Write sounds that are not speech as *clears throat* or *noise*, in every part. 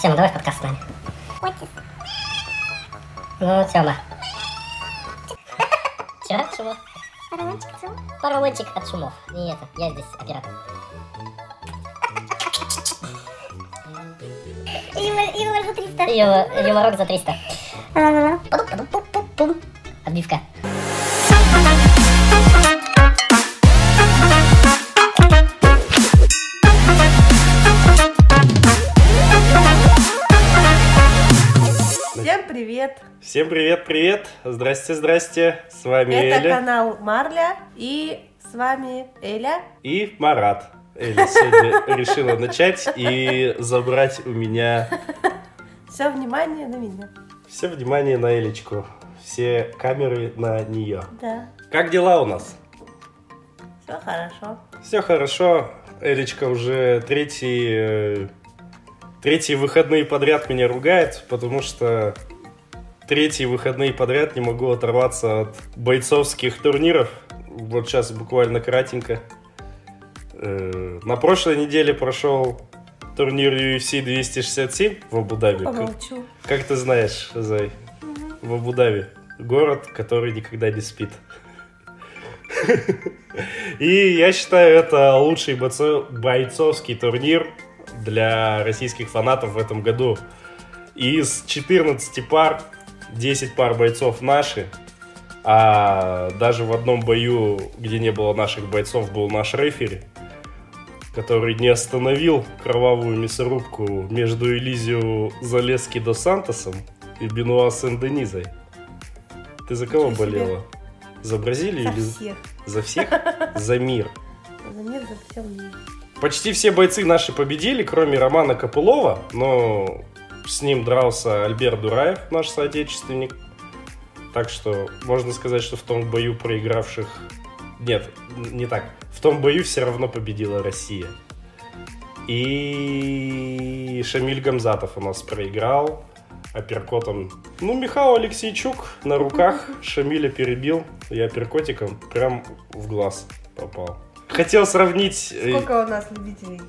Тема, давай в подкаст с нами. Ну, Тема. Че? Чего? Поролончик цел. Поролончик от шумов. Не это, я здесь оператор. Юмор, за 300. Ю- Юморок за 300. Ла-ла-ла. Падум, падум, пум, пум, пум. Отбивка. Всем привет-привет! Здрасте, здрасте! С вами Это Эля канал Марля и с вами Эля. и Марат. Эля сегодня решила начать и забрать у меня Все внимание на меня. все внимание на Элечку. Все камеры на нее. Да, Как дела у нас? все хорошо. Все хорошо. Элечка уже третий, э, третьи выходные подряд меня ругает, потому что третьи выходные подряд не могу оторваться от бойцовских турниров. Вот сейчас буквально кратенько. Э, На прошлой неделе прошел турнир UFC 267 в Абу-Даби. Как, Помолчу. как ты знаешь, Зай, в Абу-Даби. Город, который никогда не спит. И я считаю, это лучший бойцо- бойцовский турнир для российских фанатов в этом году. Из 14 пар, 10 пар бойцов наши, а даже в одном бою, где не было наших бойцов, был наш рефери, который не остановил кровавую мясорубку между Элизио Залески до Сантосом и Бенуа Сен-Денизой. Ты за кого Ничего себе. болела? За Бразилию За или всех. за всех? За мир. *laughs* За мир, за все мир. Почти все бойцы наши победили, кроме Романа Копылова, но с ним дрался Альберт Дураев, наш соотечественник. Так что можно сказать, что в том бою проигравших... Нет, не так. В том бою все равно победила Россия. И Шамиль Гамзатов у нас проиграл апперкотом. Ну, Михаил Алексейчук на руках *laughs* Шамиля перебил. И апперкотиком прям в глаз попал. Хотел сравнить... э, Сколько у нас любителей?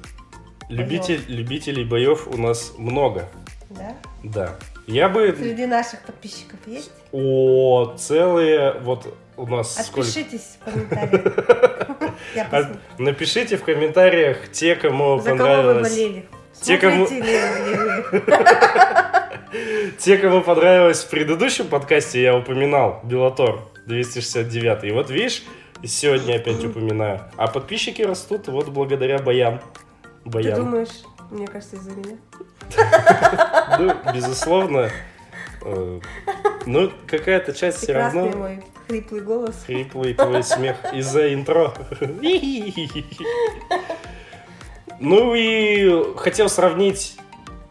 Любитель, любителей боев у нас много, Да? да. Я бы... Среди наших подписчиков есть? О, целые... Вот у нас сколько... Отпишитесь в комментариях. *laughs* Напишите в комментариях те, кому За кого вы понравилось... болели? Те, кому-? *laughs* Те, кому понравилось в предыдущем подкасте, я упоминал Белатор 269. И вот видишь, сегодня опять *clears throat* упоминаю. А подписчики растут вот благодаря боям. Ты Боям. думаешь, мне кажется, из-за меня? Ну, безусловно. э, Ну, какая-то часть все Прекрасный равно... мой хриплый голос. Хриплый твой смех из-за интро. Ну и хотел сравнить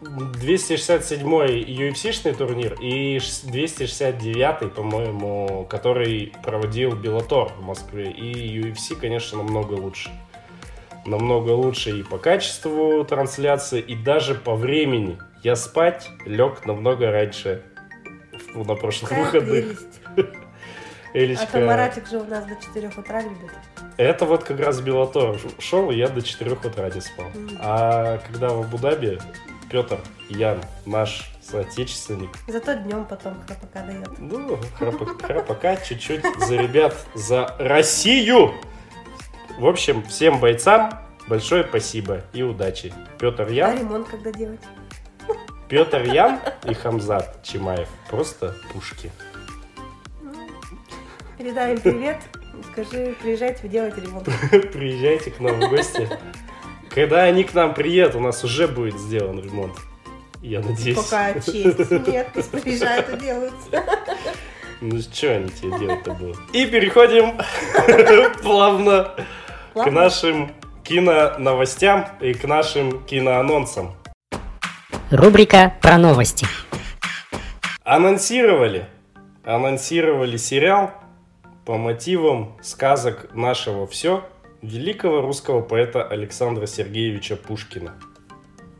267-й UFC-шный турнир и 269-й, по-моему, который проводил Беллатор в Москве. И UFC, конечно, намного лучше. Намного лучше и по качеству трансляции, и даже по времени. Я спать лег намного раньше на прошлых Какая выходных. прелесть. *laughs* Элечка. А Маратик же у нас до 4 утра любит. Это вот как раз Беллатор шел, и я до 4 утра не спал. Мгм. А когда в Абу-Даби Петр Ян, наш соотечественник, Зато днем потом храпака дает. ну, храпа- храпака чуть-чуть за ребят, за Россию! В общем, всем бойцам большое спасибо и удачи. Петр А Ян, ремонт когда делать? Петр Ян и Хамзат Чимаев. Просто пушки. Передай им привет. Скажи, приезжайте, делать ремонт. *laughs* Приезжайте к нам в гости. Когда они к нам приедут, у нас уже будет сделан ремонт. Я надеюсь. Пока честь. Нет, пусть приезжают и делают. Ну что они тебе делать-то будут? И переходим *laughs* плавно к Ладно? нашим киноновостям и к нашим киноанонсам. Рубрика про новости. Анонсировали, анонсировали сериал по мотивам сказок нашего все великого русского поэта Александра Сергеевича Пушкина.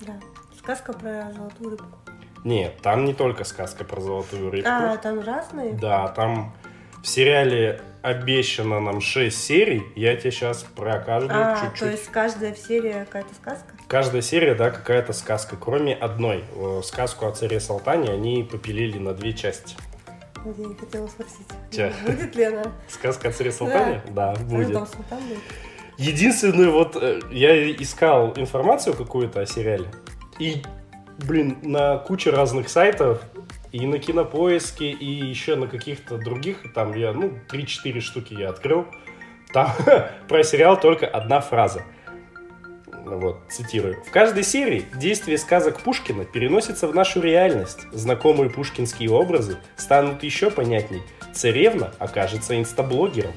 Да. Сказка про золотую рыбку. Нет, там не только сказка про золотую рыбку. А, там разные? Да, там в сериале обещано нам 6 серий. Я тебе сейчас про каждую А, чуть-чуть. то есть каждая серия какая-то сказка? Каждая серия, да, какая-то сказка, кроме одной. Э, Сказку о царе Салтане они попилили на две части. Я не хотела спросить. Чё? Будет ли она? Сказка о царе Салтане? Да, будет. там султан будет? Единственное, вот э, я искал информацию какую-то о сериале. И, блин, на куче разных сайтов, и на кинопоиске, и еще на каких-то других, там я, ну, 3-4 штуки я открыл. Там *laughs* про сериал только одна фраза. Вот, цитирую. В каждой серии действие сказок Пушкина переносится в нашу реальность. Знакомые пушкинские образы станут еще понятней. Царевна окажется инстаблогером.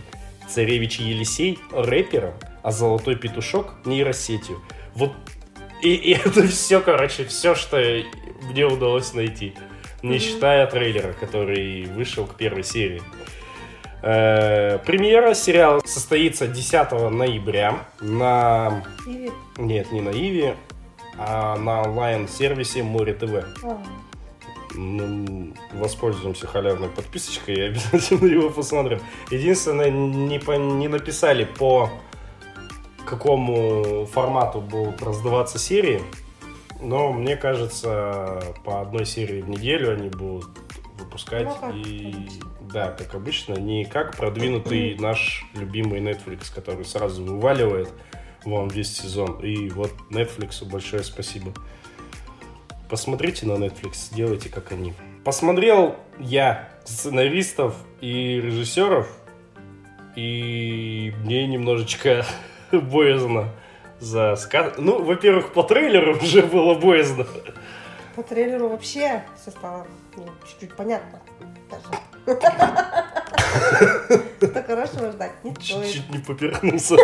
Царевич Елисей – рэпером, а Золотой Петушок – нейросетью. Вот и, и это все, короче, все, что мне удалось найти. Не считая трейлера, который вышел к первой серии. Э, премьера сериала состоится 10 ноября на... Иви? Нет, не на Иви, а на онлайн-сервисе Море ТВ. Ну, воспользуемся халявной подписочкой и обязательно его посмотрим. Единственное, не, по- не написали по какому формату будут раздаваться серии, но мне кажется, по одной серии в неделю они будут выпускать. Ну, как и обычно. да, как обычно, не как продвинутый наш любимый Netflix, который сразу вываливает вам весь сезон. И вот Netflix большое спасибо. Посмотрите на Netflix, делайте как они. Посмотрел я сценаристов и режиссеров, и мне немножечко *laughs* боязно за сказ... Ну, во-первых, по трейлеру уже было боязно. По трейлеру вообще все стало ну, чуть-чуть понятно. Даже. Что хорошего ждать не. Чуть-чуть не поперхнулся.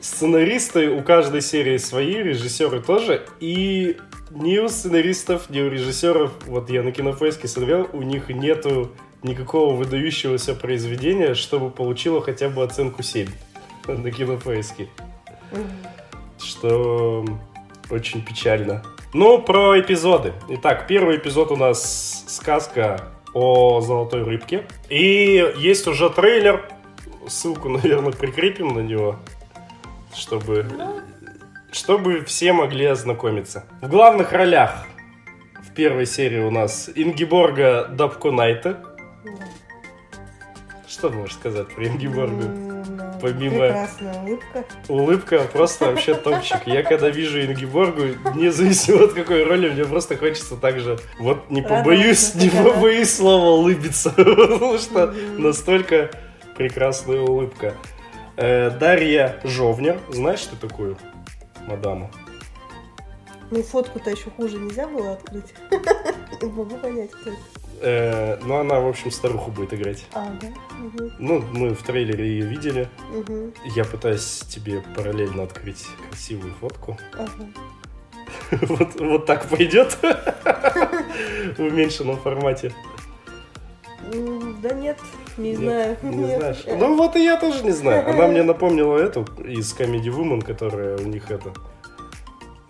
Сценаристы у каждой серии свои, режиссеры тоже. И ни у сценаристов, ни у режиссеров, вот я на кинопоиске смотрел, у них нету никакого выдающегося произведения, чтобы получило хотя бы оценку 7 на кинопоиске. Что очень печально. Ну, про эпизоды. Итак, первый эпизод у нас сказка о золотой рыбке. И есть уже трейлер. Ссылку, *laughs* наверное, прикрепим на него, чтобы, чтобы все могли ознакомиться. В главных ролях в первой серии у нас Ингиборга Дабкунайте. Да. Что можешь сказать про Ингиборгу? Помимо- Прекрасная улыбка. Улыбка просто вообще топчик. Я когда вижу Ингиборгу, независимо от какой роли, мне просто хочется так же, вот не побоюсь, не побоюсь слова улыбиться, *laughs* потому что настолько прекрасная улыбка. Э, Дарья Жовнер, знаешь что такую мадаму? Ну, фотку-то еще хуже нельзя было открыть. *laughs* Не могу понять, кто это. Э, ну, она, в общем, старуху будет играть. А, да? Ну, мы в трейлере ее видели. мгм, Я пытаюсь тебе параллельно открыть красивую фотку. ага. *laughs* Вот, вот так пойдет *laughs* в уменьшенном формате. Да нет, не Нет, знаю. Не Нет. знаешь. Ну вот и я тоже не знаю. Она мне напомнила эту из Comedy Woman, которая у них это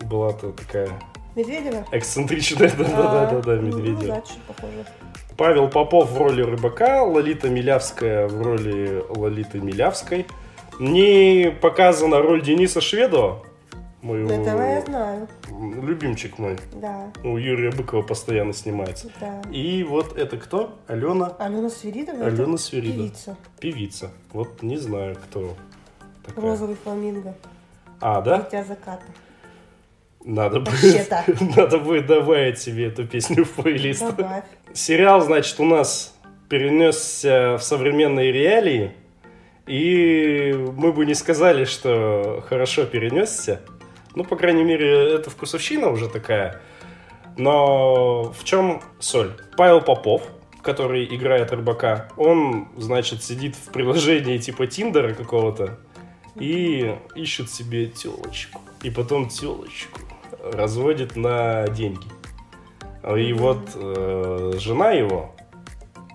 была-то такая Медведева? эксцентричная, *laughs* да-да-да, А, ну, Медведева. Да, чуть похоже. Павел Попов в роли рыбака, Лолита Милявская в роли Лолиты Милявской. Не показана роль Дениса Шведова, моего Ну, Этого я знаю. любимчик мой. Да, У Юрия Быкова постоянно снимается. да. И вот это кто? Алена Алена Свиридова? это Алена Свиридова. Певица. Певица. Вот не знаю, кто такая. Розовый фламинго. А, да? Дитя заката. Надо будет, *laughs* надо будет добавить себе эту песню в плейлист. Добавь. Сериал, значит, у нас перенесся в современные реалии. И мы бы не сказали, что хорошо перенесся. Ну, по крайней мере, это вкусовщина уже такая. Но в чем соль? Павел Попов, который играет рыбака, он, значит, сидит в приложении типа Тиндера какого-то и ищет себе телочку. И потом телочку разводит на деньги. И вот э, жена его,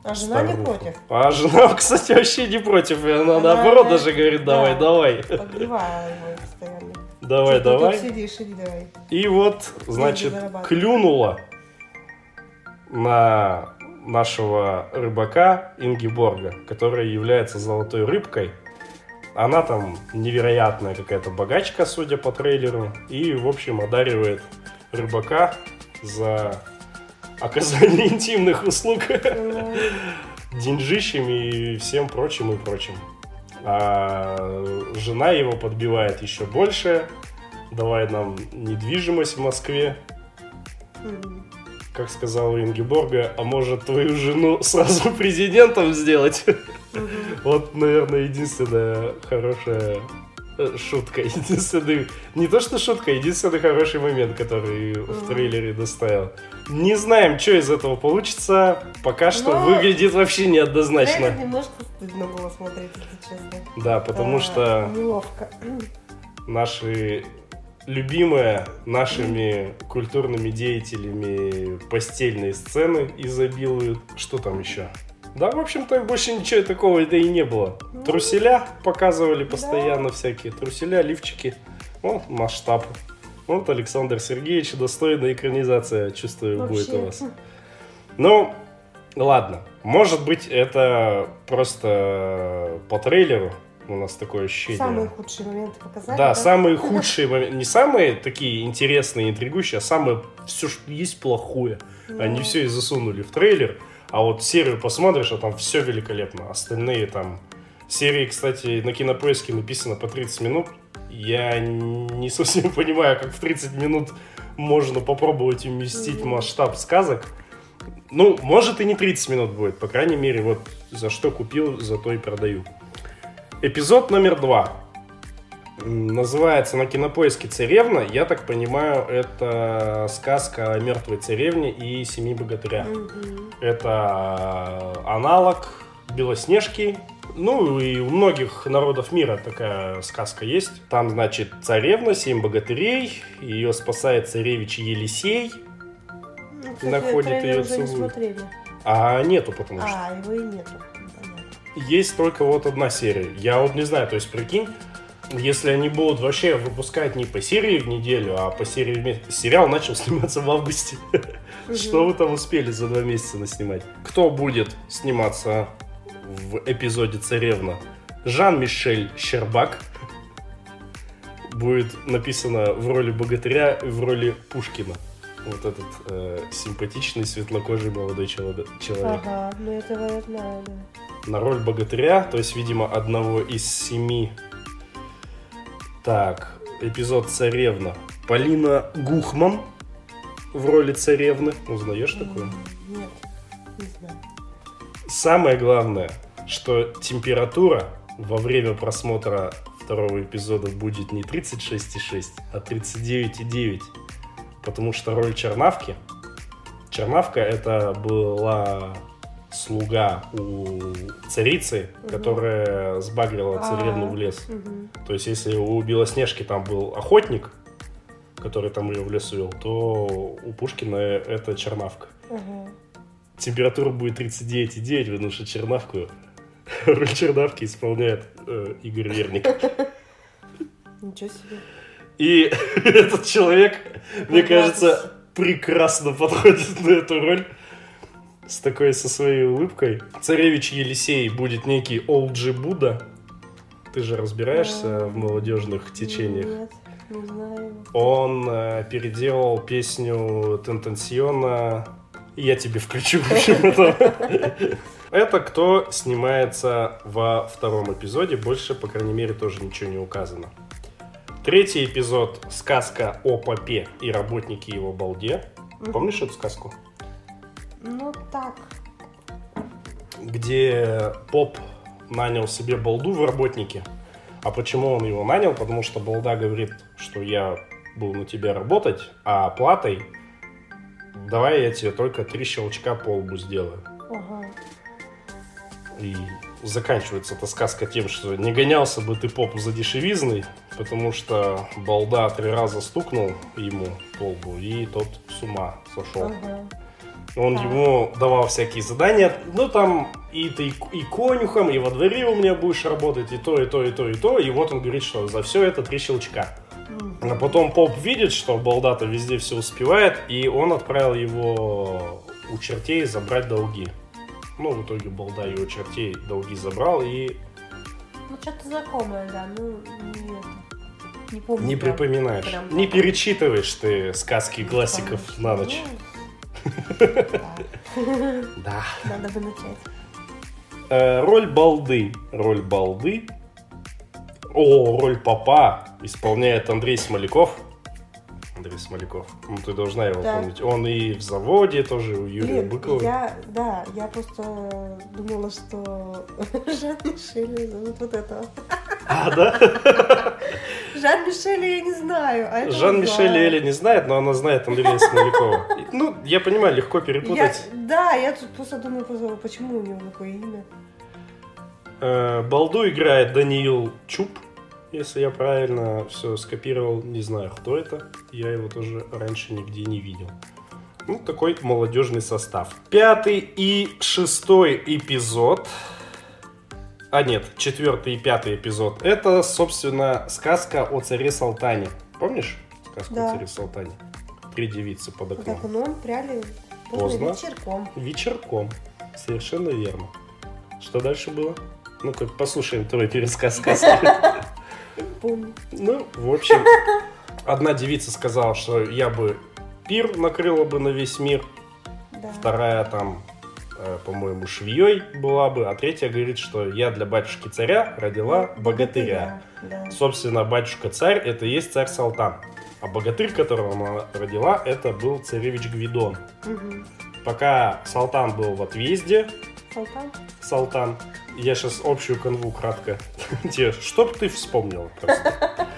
А жена не Старуха. против. А жена, *laughs* кстати, вообще не против. И она, Она, наоборот да. даже говорит, давай, Да. давай, Подбивала его постоянно. давай, Что ты давай. тут сидишь, иди давай. И вот, значит, клюнула на нашего рыбака Ингиборга, которая является золотой рыбкой. Она там невероятная какая-то богачка, судя по трейлеру. И, в общем, одаривает рыбака за оказание *laughs* интимных услуг деньжищами и всем прочим и прочим. А жена его подбивает еще больше. Давай нам недвижимость в Москве. Как сказала Ингеборга, а может твою жену сразу президентом сделать? *laughs* Вот, наверное, единственная хорошая э, шутка. *laughs* Единственный... Не то, что шутка, единственный хороший момент, который в Мгм. трейлере доставил. Не знаем, что из этого получится. Пока что выглядит вообще неоднозначно. Трейлер немножко стыдно было смотреть, если честно. Да, потому А, что Неловко. наши любимые нашими культурными деятелями постельные сцены изобилуют. Что там еще? Да, в общем-то, больше ничего такого да и не было. Ну, Труселя показывали постоянно всякие. Труселя, лифчики. Вот масштаб. Вот Александр Сергеевич, достойная экранизация, чувствую, будет у Вообще. вас. Ну, ладно. Может быть, это просто по трейлеру у нас такое ощущение. Самые худшие моменты показали. Да, самые худшие моменты. Не самые такие интересные, интригующие, а самое все, что есть плохое. Они Ну. все и засунули в трейлер. А вот серию посмотришь, а там все великолепно. Остальные там... Серии, кстати, на кинопоиске написано по 30 минут. Я не совсем *laughs* понимаю, как в 30 минут можно попробовать уместить масштаб сказок. Ну, может и не 30 минут будет. По крайней мере, вот за что купил, за то и продаю. Эпизод номер два. Называется на кинопоиске «Царевна». Я так понимаю, это сказка о мертвой царевне и семи богатырях. Мгм. Это аналог Белоснежки. Ну и у многих народов мира такая сказка есть. Там, значит, царевна, семь богатырей. Ее спасает царевич Елисей. Ну, кстати, Находит не целую. А нету, потому что. А, его и нету. Есть только вот одна серия. Я вот не знаю, то есть прикинь, если они будут вообще выпускать не по серии в неделю, а по серии в месяц. Сериал начал *laughs* сниматься в августе. Что вы там успели за два месяца наснимать? Кто будет сниматься в эпизоде «Царевна»? Жан-Мишель Щербак. Будет написано в роли богатыря и в роли Пушкина. Вот этот э, симпатичный, светлокожий молодой чело- человек Ага, ну этого я знаю, да. на роль богатыря, то есть, видимо, одного из семи. Так, эпизод «Царевна». Полина Гухман в роли царевны. Узнаешь такую? Нет, не знаю. Самое главное, что температура во время просмотра второго эпизода будет не 36,6, а 39,9. Потому что роль Чернавки... Чернавка это была слуга у царицы, Мгм. которая сбагрила царевну А. в лес. Мгм. То есть, если у Белоснежки там был охотник, который там ее в лес увел, то у Пушкина это Чернавка. Ага. Температура будет 39,9, потому что чернавку, *laughs* роль чернавки исполняет э, Игорь Верник. *laughs* Ничего себе. И *laughs* этот человек, мне кажется, прекрасно подходит на эту роль. С такой, со своей улыбкой. Царевич Елисей будет некий Олджи Будда. Ты же разбираешься в молодежных течениях. Нет, не знаю. Он э, переделал песню Тентенсиона. Я тебе включу, *laughs* это. Кто снимается во втором эпизоде. Больше, по крайней мере, тоже ничего не указано. Третий эпизод — сказка о попе и работнике его балде. Помнишь эту сказку? Ну так. Где поп нанял себе балду в работнике. А почему он его нанял? Потому что балда говорит, что я буду на тебя работать, а оплатой давай я тебе только три щелчка по лбу сделаю. Ага. И заканчивается эта сказка тем, что не гонялся бы ты попу за дешевизной, потому что балда три раза стукнул ему по лбу, и тот с ума сошел. Ага. Он Так. ему давал всякие задания. Ну, там и ты и конюхом, и во дворе у меня будешь работать, и то, и то, и то, и то. И вот он говорит, что за все это три щелчка. А потом поп видит, что балда-то везде все успевает, и он отправил его у чертей забрать долги. Ну, в итоге балда у чертей долги забрал и Ну, что-то знакомое, да. Ну, не, это, не помню. не припоминаешь. прям Не перечитываешь ты сказки классиков на ночь. Ну, да. Да. *laughs* Надо бы начать. Э, роль балды. Роль балды. О, роль папа исполняет Андрей Смоляков. Андрей Смоляков. Ну, ты должна его Да. помнить. Он и в заводе тоже у Юрия Блин, Быкова. я, да, я просто думала, что Жан Мишель зовут вот этого. А, да? *laughs* Жан Мишеля я не знаю. а Жан Мишель. Эля не знает, но она знает Андрея Смолякова. *laughs* Ну, я понимаю, легко Я, перепутать. да, я тут просто думаю, почему у него такое имя. Э, Балду играет Даниил Чуп, если я правильно все скопировал. Не знаю, кто это. Я его тоже раньше нигде не видел. Ну, такой молодежный состав. Пятый и шестой эпизод. А нет, четвертый и пятый эпизод. Это, собственно, сказка о царе Салтане. Помнишь сказку Да. о царе Салтане? Три девицы под окном. Так, ну он пряли поздно Поздно. вечерком. Вечерком. Совершенно верно. Что дальше было? Ну-ка, послушаем твой пересказ сказки. *laughs* Помню. Ну, в общем, одна девица сказала, что я бы пир накрыла бы на весь мир. Да. Вторая там, по-моему, швеей была бы. А третья говорит, что я для батюшки царя родила богатыря. Да. Собственно, батюшка-царь – это и есть царь Салтан. А богатырь, которого она родила, это был царевич Гвидон. Мгм. Пока Салтан был в отъезде, Салтан? Салтан. Я сейчас общую канву кратко. *laughs* Тебе, чтоб ты вспомнил просто.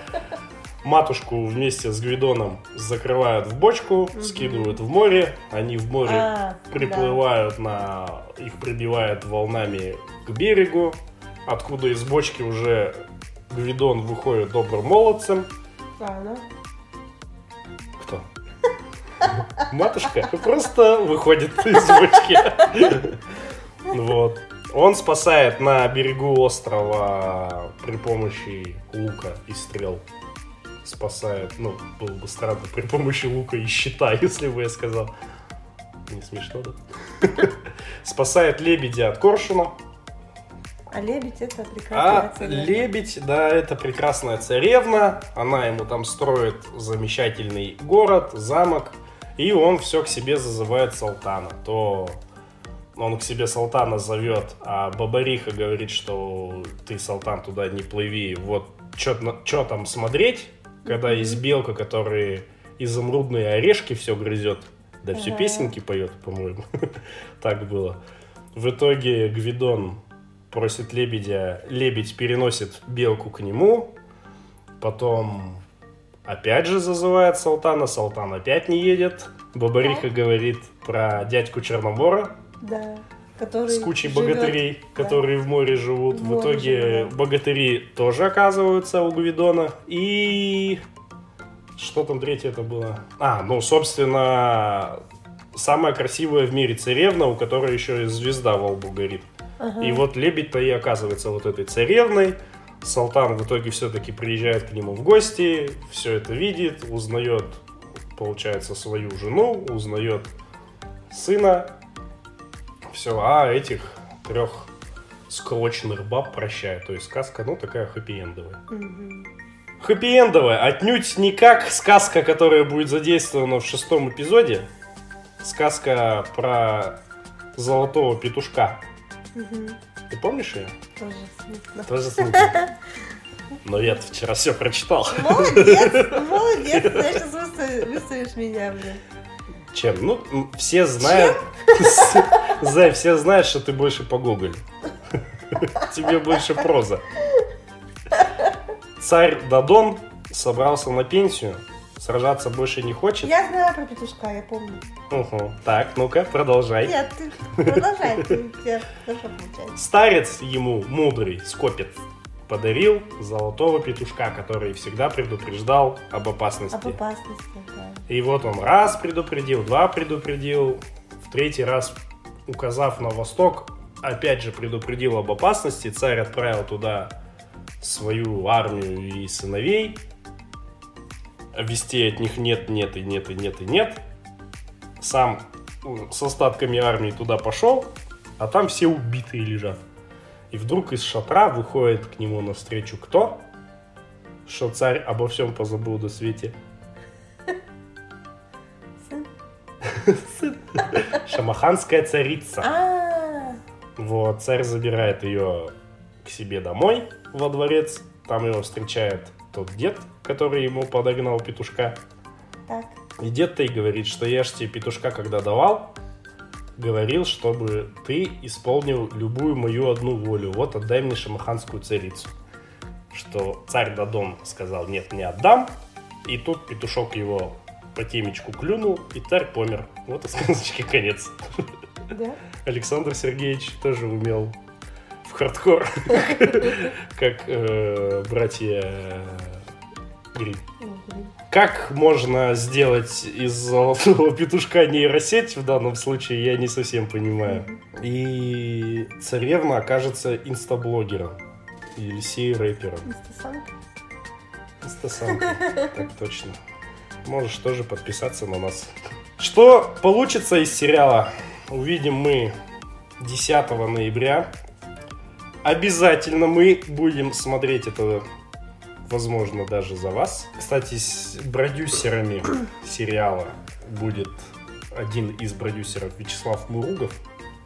Матушку вместе с Гвидоном закрывают в бочку, Мгм. скидывают в море. Они в море А, приплывают на... Их прибивают волнами к берегу, откуда из бочки уже Гвидон выходит добрым молодцем. да. Ну, Кто? *laughs* Матушка просто выходит из бочки. *laughs* Вот. Он спасает на берегу острова при помощи лука и стрел. Спасает, ну, было бы странно, при помощи лука и щита, *laughs* если бы я сказал. Не смешно, да? *laughs* Спасает лебедя от коршуна. А лебедь это прекрасная А царевна. лебедь, да, это прекрасная царевна. Она ему там строит замечательный город, замок. И он все к себе зазывает Салтана. То он к себе Салтана зовет, а Бабариха говорит, что ты, Салтан, туда не плыви. Вот что там смотреть, когда есть белка, которая изумрудные орешки все грызет. Да все песенки поет, по-моему. *laughs* Так было. В итоге Гвидон просит лебедя, лебедь переносит белку к нему, потом опять же зазывает Салтана, Салтан опять не едет. Бабариха говорит про дядьку Черномора Да. Который с кучей живет- богатырей, да. которые в море живут. В В, итоге живут, да. богатыри тоже оказываются у Гвидона. И что там третье это было? А, ну, собственно, самая красивая в мире царевна, у которой еще и звезда во лбу горит. Ага. И вот лебедь-то и оказывается вот этой царевной. Салтан в итоге все-таки приезжает к нему в гости, все это видит, узнает, получается, свою жену, узнает сына. Все, а этих трех сколоченных баб прощает. То есть сказка, ну, такая хэппи-эндовая. Мгм. Хэппи-эндовая. Отнюдь не как сказка, которая будет задействована в шестом эпизоде. Сказка про золотого петушка. Мгм. Ты помнишь ее? Тоже смешно. Тоже *laughs* смутно. Но я вчера все прочитал. Молодец, *laughs* молодец. Ты сейчас выставишь, меня, блин. Чем? Ну, все знают... *laughs* Зай, все знают, что ты больше по Гоголю. Тебе больше проза. Царь Дадон собрался на пенсию, сражаться больше не хочет. Я знаю про петушка, я помню. Угу. Так, ну-ка, продолжай. Нет, ты продолжай, ты, хорошо получается. Старец ему, мудрый, скопец, подарил золотого петушка, который всегда предупреждал об опасности. Об опасности, да. И вот он раз предупредил, два предупредил, в третий раз, указав на восток, опять же предупредил об опасности. Царь отправил туда свою армию и сыновей. Вестей от них нет, нет и нет и нет и нет. Сам с остатками армии туда пошел, а там все убитые лежат. И вдруг из шатра выходит к нему навстречу кто? Что царь обо всем позабыл до свете. Сын. Шамаханская царица. А, Вот, царь забирает ее к себе домой во дворец. Там его встречает тот дед, который ему подогнал петушка. так. И дед-то и говорит, что я ж тебе петушка когда давал, говорил, чтобы ты исполнил любую мою одну волю. Вот отдай мне шамаханскую царицу. Что царь Дадон сказал, нет, не отдам. И тут петушок его по темечку клюнул, и царь помер. Вот и сказочки конец. Да? Александр Сергеевич тоже умел в хардкор, как э, братья Гримм. Как можно сделать из золотого петушка нейросеть в данном случае, я не совсем понимаю. И царевна окажется инстаблогером. Или сей-рэпером. Инстасамка. Инстасамка. Так точно. Можешь тоже подписаться на нас. Что получится из сериала, увидим мы 10 ноября. Обязательно мы будем смотреть это, возможно, даже за вас. Кстати, с продюсерами *coughs* сериала будет один из продюсеров Вячеслав Муругов.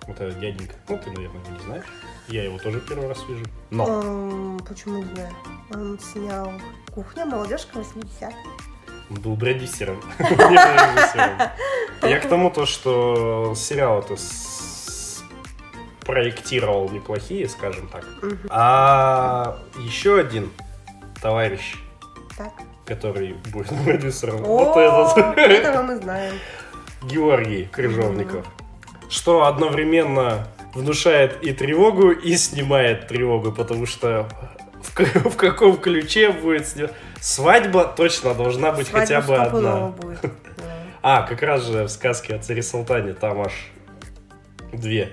Это дяденька. Ну, ты, наверное, не знаешь. Я его тоже первый раз вижу. Но Эм, почему не знаю? Он снял «Кухня. Молодежка 80 Он был продюсером, *laughs* не режиссером. Я к тому то, что сериал это проектировал неплохие, скажем так. А еще один товарищ, который будет *laughs* продюсером, вот этот, этого мы знаем. Георгий Крыжовников. Что одновременно внушает и тревогу, и снимает тревогу, потому что в, *laughs* в каком ключе будет сня- Свадьба точно должна быть Свадьба хотя бы одна. будет. *laughs* Да. А, как раз же в сказке о царе Салтане там аж две.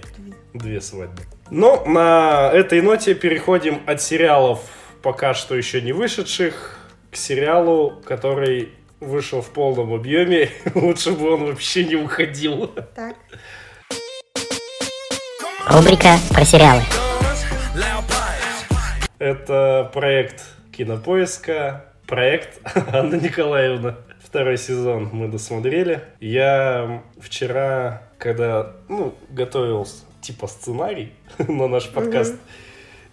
Две свадьбы. Ну, на этой ноте переходим от сериалов, пока что еще не вышедших, к сериалу, который вышел в полном объеме. *laughs* Лучше бы он вообще не уходил. Так. Рубрика про сериалы. Это проект Кинопоиска, проект *laughs* Анна Николаевна. Второй сезон мы досмотрели. Я вчера, когда ну, готовил типа сценарий *laughs* на наш подкаст,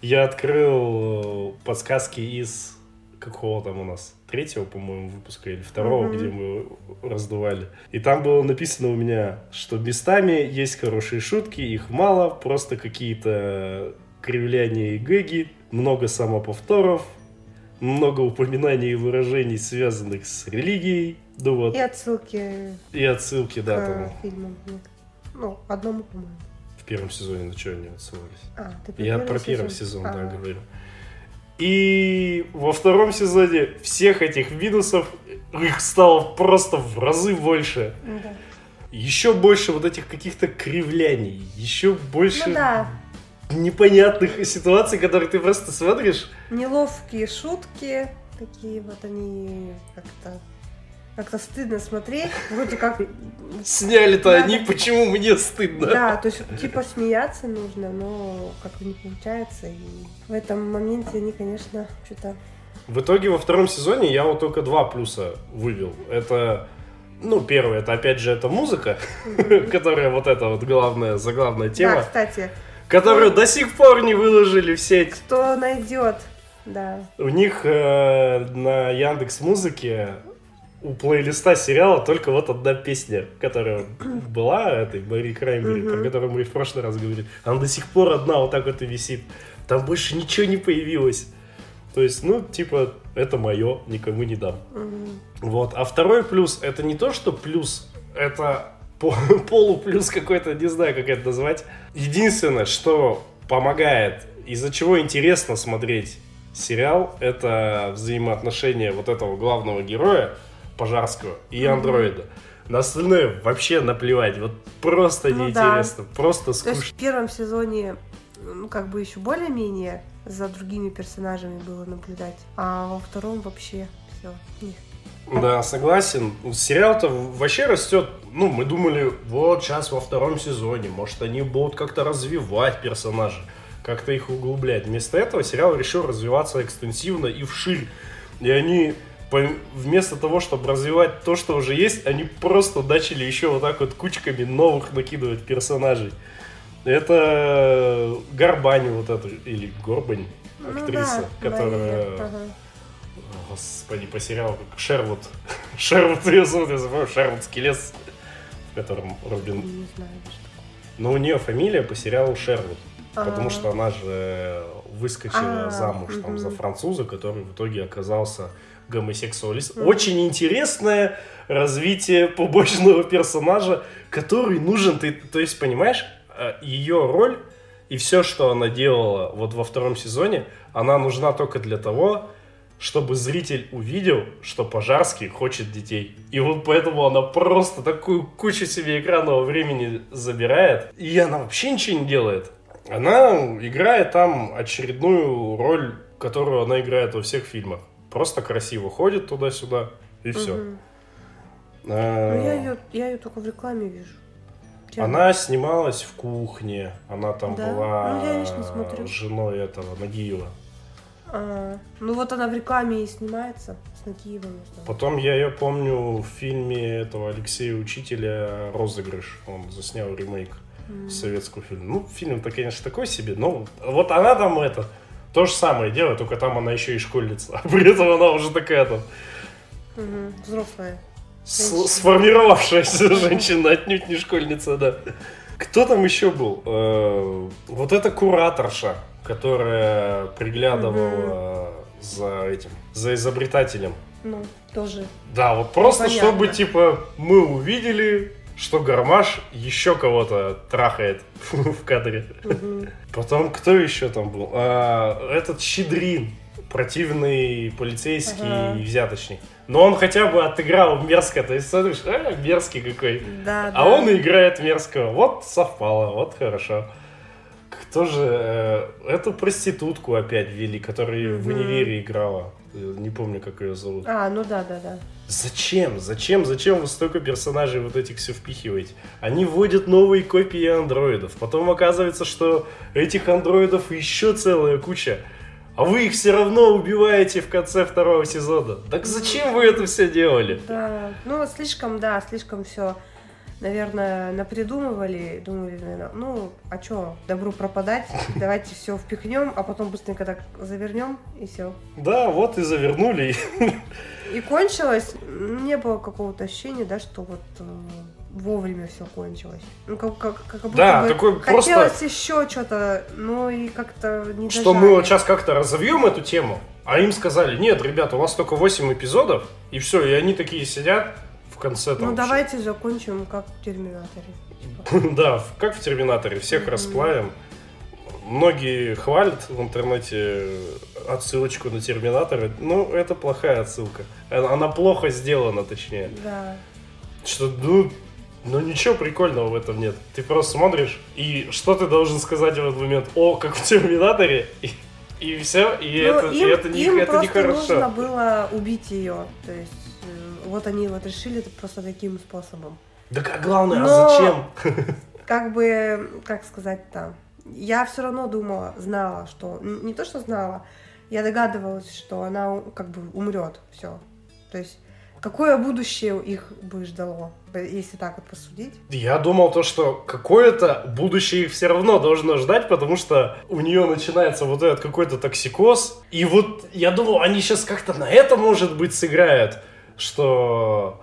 я открыл э, подсказки из какого там у нас третьего, по-моему, выпуска или второго, где мы раздували. И там было написано у меня, что местами есть хорошие шутки, их мало, просто какие-то кривляния и гэги, много самоповторов, много упоминаний и выражений, связанных с религией. Ну вот, И отсылки и отсылки, да, к там фильмам. Ну, одному, по-моему. в первом сезоне на что они отсылались. А, ты Я про первый сезон, А, да, говорю. И во втором сезоне всех этих минусов их стало просто в разы больше. ну да. Еще больше вот этих каких-то кривляний, еще больше Ну да, непонятных ситуаций, которые ты просто смотришь. неловкие шутки, такие вот они как-то как-то стыдно смотреть. Вроде как, Сняли-то Да. они, почему мне стыдно? да, то есть типа смеяться нужно, но как-то не получается. И в этом моменте они, конечно, что-то... В итоге во втором сезоне я вот только два плюса вывел. Это, ну, первое, это опять же это музыка, *laughs* которая вот эта вот главная, заглавная Да, тема, кстати, которую до сих пор не выложили в сеть. кто найдет, да. У них э, на Яндекс Музыке у плейлиста сериала только вот одна песня, которая *clears throat* была этой Мэри Краймбери, про Мгм. которую мы в прошлый раз говорили. Она до сих пор одна вот так вот и висит. Там больше ничего не появилось. То есть, ну, типа, это мое, никому не дам. Вот. А второй плюс, это не то, что плюс, это по- *laughs* полуплюс какой-то, не знаю, как это назвать. Единственное, что помогает, из-за чего интересно смотреть сериал, это взаимоотношения вот этого главного героя, Пожарского, и андроида. На остальное вообще наплевать. Вот просто Ну неинтересно, просто То есть скучно. в первом сезоне, ну, как бы еще более-менее за другими персонажами было наблюдать, а во втором вообще все. Да, согласен. Сериал-то вообще растет. Ну, мы думали, вот сейчас во втором сезоне, может, они будут как-то развивать персонажей, как-то их углублять. Вместо этого сериал решил развиваться экстенсивно и вширь. И они вместо того, чтобы развивать то, что уже есть, они просто начали еще вот так вот кучками новых накидывать персонажей. Это Горбань вот эту, или Горбань, Ну актриса, да, которая... Мария, ага. Господи, по сериалу как ее *laughs* зовут, я забыл, Шервудский лес, в котором Робин... Не знаю даже. Но у нее фамилия по сериалу Шервуд. Потому А. что она же выскочила А, замуж там, за француза, который в итоге оказался гомосексуалист. Мгм. Очень интересное развитие побочного персонажа, который нужен. Ты, то есть, понимаешь, э, ее роль и все, что она делала вот во втором сезоне, она нужна только для того, чтобы зритель увидел, что Пожарский хочет детей. И вот поэтому она просто такую кучу себе экранного времени забирает. И она вообще ничего не делает. Она играет там очередную роль, которую она играет во всех фильмах. Просто красиво ходит туда-сюда, и все. Мгм. Ну, я ее, я ее только в рекламе вижу. Чем? Она снималась в кухне, она там Да? была Ну, женой этого Нагиева. А, ну вот она в рекламе и снимается с знаю. Потом я ее помню в фильме этого Алексея Учителя «Розыгрыш». Он заснял ремейк М. советского фильма. Ну, фильм-то, конечно, такой себе, но вот она там это, то же самое делает, только там она еще и школьница. *laughs* А при этом она уже такая там Мгм. Взрослая. с- сформировавшаяся *laughs* женщина, отнюдь не школьница, да. Кто там еще был? Э, Вот эта кураторша, которая приглядывала за этим, за изобретателем. Ну, тоже. Да, вот просто Понятно. чтобы, типа, мы увидели, что Гармаш еще кого-то трахает *laughs* в кадре. Мгм. Потом, кто еще там был? А, этот Щедрин, противный полицейский Ага. взяточник. Но он хотя бы отыграл мерзко, то есть смотришь, а, мерзкий какой. Да, А да. он и играет мерзкого. Вот совпало, вот хорошо. Кто же э, эту проститутку опять ввели, которая в универе играла? Не помню, как ее зовут. А, ну да, да, да. Зачем? Зачем? Зачем вы столько персонажей вот этих все впихиваете? Они вводят новые копии андроидов. Потом оказывается, что этих андроидов еще целая куча. А вы их все равно убиваете в конце второго сезона. Так зачем вы это все делали? Да, ну слишком, да, слишком все, наверное, напридумывали, думали, наверное, ну, а что, добру пропадать, *laughs* давайте все впихнем, а потом быстренько так завернем и все. Да, вот и завернули. И кончилось, не было какого-то ощущения, да, что вот э, вовремя все кончилось. Ну, как, как, как будто Да, бы такой просто- хотелось еще что-то, но и как-то не Что мы дожали. вот сейчас как-то разовьем эту тему, а им сказали, нет, ребята, у вас только 8 эпизодов, и все, и они такие сидят конце там. Ну, давайте закончим, как в Терминаторе. *laughs* Да, в- как в Терминаторе, всех расплавим. Многие хвалят в интернете отсылочку на Терминатора. Ну, это плохая отсылка. Она плохо сделана, точнее. Да. Что, ну, ну ничего прикольного в этом нет. Ты просто смотришь, и что ты должен сказать в этот момент? О, как в Терминаторе, и, все, и, Ну, это, и им, это, не, им это просто нехорошо. нужно было убить ее. То есть вот они вот решили это просто таким способом. Да как главное, Но- а зачем? *laughs* Как бы, как сказать-то, я все равно думала, знала, что не то, что знала, я догадывалась, что она как бы умрет, все. То есть какое будущее их бы ждало, если так вот посудить? Я думал то, что какое-то будущее их все равно должно ждать, потому что у нее начинается вот этот какой-то токсикоз. И вот я думал, они сейчас как-то на это, может быть, сыграют, что...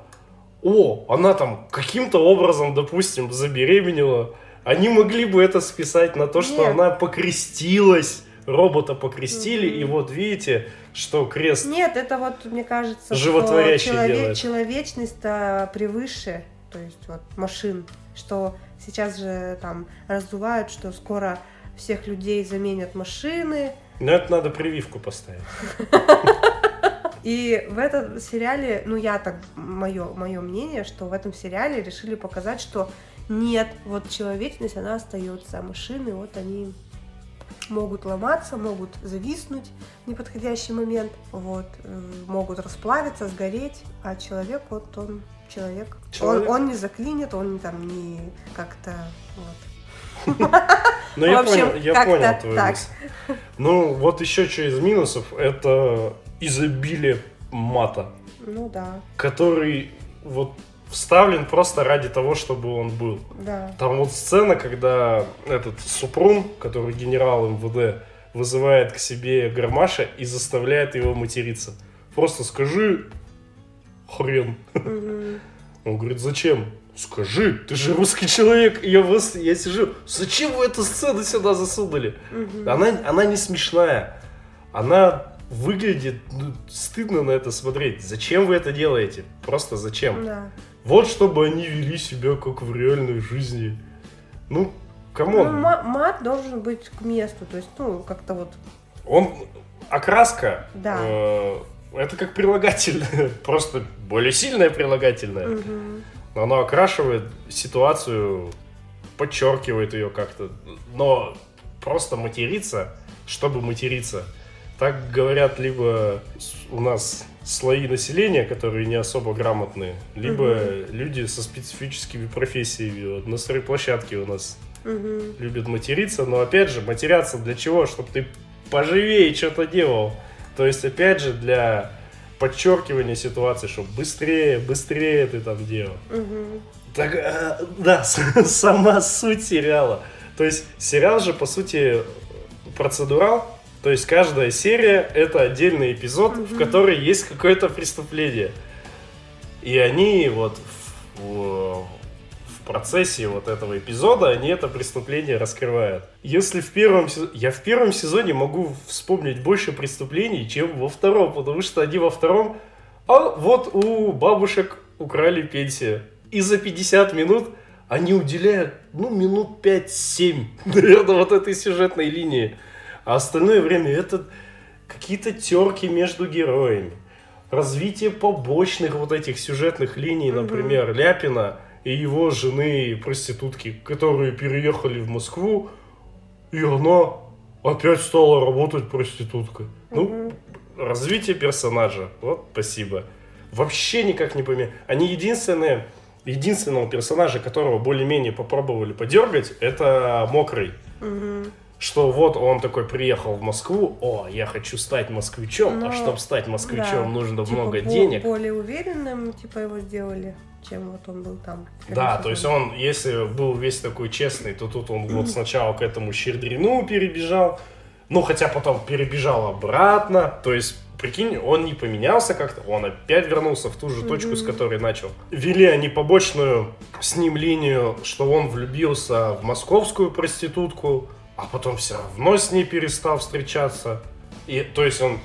О, она там каким-то образом, допустим, забеременела. Они могли бы это списать на то, что Нет. она покрестилась, робота покрестили, Мгм. и вот видите, что крест... Нет, это вот, мне кажется, Животворящее что делает. человечность-то превыше, то есть вот машин, что сейчас же там раздувают, что скоро всех людей заменят машины, Но это надо прививку поставить. *laughs* И в этом сериале, ну я так, мое, мое мнение, что в этом сериале решили показать, что нет, вот человечность, она остается, а машины, вот они... могут ломаться, могут зависнуть в неподходящий момент, вот, э, могут расплавиться, сгореть, а человек, вот он человек. Человек. Он, он не заклинит, он там не как-то вот. Ну, я понял, я понял твою мысль. Ну, вот еще что из минусов, это изобилие мата, Ну да, который вот вставлен просто ради того, чтобы он был. да. Там вот сцена, когда этот Супрун, который генерал МВД, вызывает к себе Гармаша и заставляет его материться. Просто скажи хрен. Мгм. Он говорит, зачем? Скажи, ты же русский человек. И я, выс- я сижу, зачем вы эту сцену сюда засунули? Мгм. Она, она не смешная. Она выглядит ну, стыдно на это смотреть. Зачем вы это делаете? Просто зачем? Да. Вот чтобы они вели себя как в реальной жизни. Ну, Ну, come on. ма- мат должен быть к месту, то есть, ну, как-то вот, Он окраска. Да. э, это как прилагательное. *laughs* Просто более сильное прилагательное. мгм. Но Оно окрашивает ситуацию, подчеркивает ее как-то. Но просто материться, чтобы материться. Так говорят либо у нас слои населения, которые не особо грамотные, либо люди со специфическими профессиями. Вот на стройплощадке у нас Мгм. любят материться, но опять же, матеряться для чего? Чтобы ты поживее что-то делал. То есть, опять же, для подчеркивания ситуации, чтобы быстрее, быстрее ты там делал. Мгм. Так, э, да, *laughs* сама суть сериала. То есть сериал же, по сути, процедурал. То есть каждая серия — это отдельный эпизод, в который есть какое-то преступление. И они вот в- в процессе вот этого эпизода, они это преступление раскрывают. Если в первом сезоне... Я в первом сезоне могу вспомнить больше преступлений, чем во втором, потому что они во втором... А вот у бабушек украли пенсию. И за 50 минут они уделяют, ну, минут 5-7, *laughs* наверное, вот этой сюжетной линии. А остальное время это какие-то терки между героями. Развитие побочных вот этих сюжетных линий, например, Ляпина и его жены проститутки, которые переехали в Москву, и она опять стала работать проституткой. Ну, развитие персонажа. Вот, спасибо. Вообще никак не поменял. Они единственные, единственного персонажа, которого более-менее попробовали подергать, это Мокрый. Мгм. Что вот он такой приехал в Москву, о, я хочу стать москвичом, а Но- чтобы стать москвичом, Да. нужно Типа, много бо- денег. Более уверенным, типа, его сделали, чем вот он был там. первом Да, то есть он, если был весь такой честный, то тут он вот сначала к этому Щердрину перебежал, ну, хотя потом перебежал обратно, то есть, прикинь, он не поменялся как-то, он опять вернулся в ту же точку, с которой начал. Вели они побочную с ним линию, что он влюбился в московскую проститутку, а потом все равно с ней перестал встречаться. И, то есть он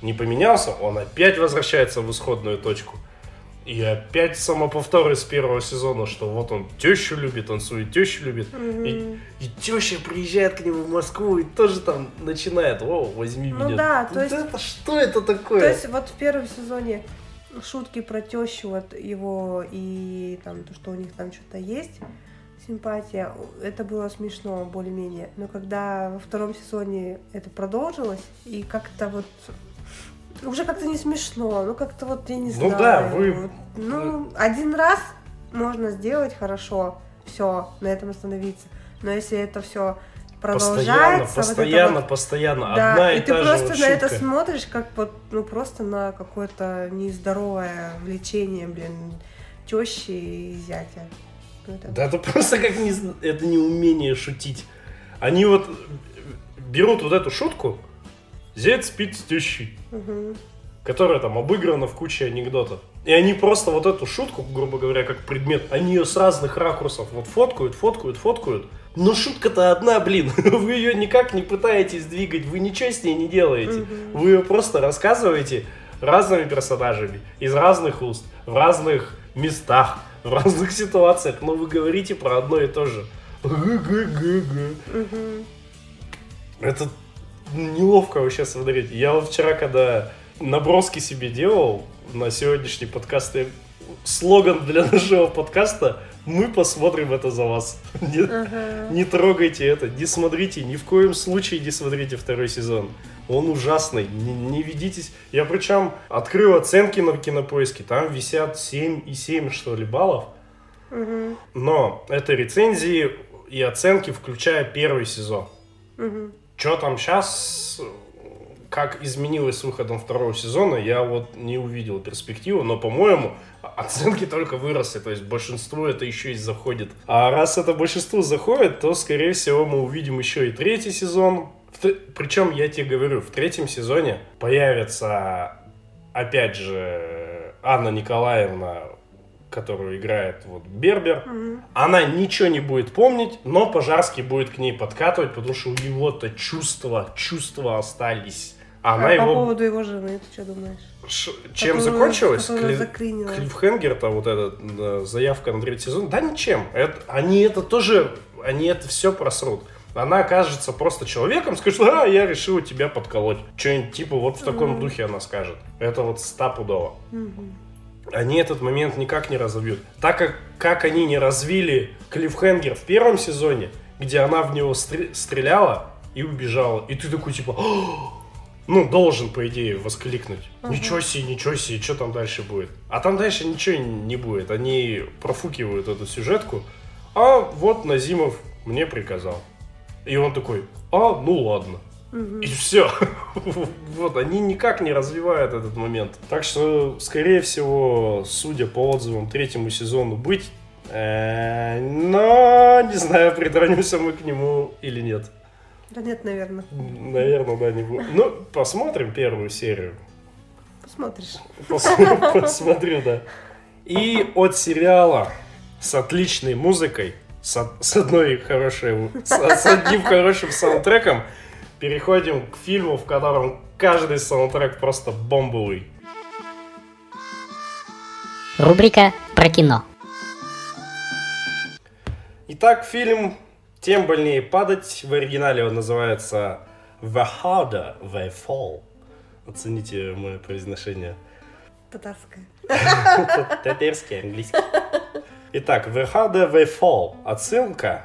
не поменялся, он опять возвращается в исходную точку. И опять самоповторы с первого сезона, что вот он тещу любит, он свою тещу любит. И, и теща приезжает к нему в Москву и тоже там начинает, о, возьми Ну меня. да, то есть- это что это такое? То есть вот в первом сезоне шутки про тещу вот его и там то, что у них там что-то есть, симпатия, это было смешно более-менее. Но когда во втором сезоне это продолжилось, и как-то вот уже как-то не смешно, ну как-то вот я не Ну знаю. да, вы- вот. Ну, один раз можно сделать хорошо, все, на этом остановиться. Но если это все постоянно, продолжается, вот это постоянно, вот постоянно. да, Одна и, и ты та просто же вот на это смотришь, как вот, ну просто на какое-то нездоровое влечение, блин, тещи и зятя. Ну, это- Да это просто как не, это неумение шутить. Они вот берут вот эту шутку, зять спит с тещей, Мгм. которая там обыграна в куче анекдотов. И они просто вот эту шутку, грубо говоря, как предмет, они ее с разных ракурсов вот фоткают, фоткают, фоткают. Но шутка-то одна, блин. *laughs* Вы ее никак не пытаетесь двигать, вы ничего с ней не делаете. Вы ее просто рассказываете разными персонажами, из разных уст, в разных местах, в разных ситуациях, но вы говорите про одно и то же. Мгм. Это неловко вообще смотреть. Я вот вчера, когда наброски себе делал на сегодняшний подкаст, я- слоган для *laughs* нашего подкаста Мы посмотрим это за вас. *laughs* Не, Ага. не трогайте это, не смотрите, ни в коем случае не смотрите второй сезон. Он ужасный, не, не ведитесь. Я причем открыл оценки на кинопоиске, там висят 7,7 что ли баллов. Мгм. Но это рецензии и оценки, включая первый сезон. Мгм. Что там сейчас, как изменилось с выходом второго сезона, я вот не увидел перспективу, но, по-моему, оценки только выросли, то есть большинству это еще и заходит. А раз это большинству заходит, то, скорее всего, мы увидим еще и третий сезон. Причем, я тебе говорю, в третьем сезоне появится, опять же, Анна Николаевна, которую играет вот Бербер. Мгм. Она ничего не будет помнить, но Пожарский будет к ней подкатывать, потому что у него-то чувства, чувства остались. А Она А по его... поводу его жены, ты что думаешь? Ш- Чем Которую- закончилось? которую Кли-. Клиффхенгер-то, вот эта заявка на третий сезон, да ничем. Это- они это тоже, они это все просрут. Она окажется просто человеком, скажет, а, я решила тебя подколоть. Что-нибудь типа вот в таком духе она скажет. Это вот стопудово. Мгм. Они этот момент никак не разовьют. Так как, как они не развили Клиффхенгер в первом сезоне, где она в него стр- стреляла и убежала. И ты такой типа, ну, должен, по идее, воскликнуть. Ничего себе, ничего себе, что там дальше будет? А там дальше ничего не будет. Они профукивают эту сюжетку. А вот Назимов мне приказал. И он такой, а, ну ладно. И все. *laughs* Вот, они никак не развивают этот момент. Так что, скорее всего, судя по отзывам третьему сезону быть, э, но не знаю, притронемся мы к нему или нет. Да нет, наверное. Наверное, да, не будет. Ну, посмотрим первую серию. Посмотришь. Пос- *laughs* Посмотрю, да. И от сериала с отличной музыкой, с, од- с одной хорошей, с одним хорошим саундтреком, переходим к фильму, в котором каждый саундтрек просто бомбовый. Рубрика про кино. Итак, фильм «Тем больнее падать». В оригинале он называется «The harder they fall». Оцените мое произношение. Татарская. *laughs* Татарский, английский. Итак, The Harder They Fall. Отсылка.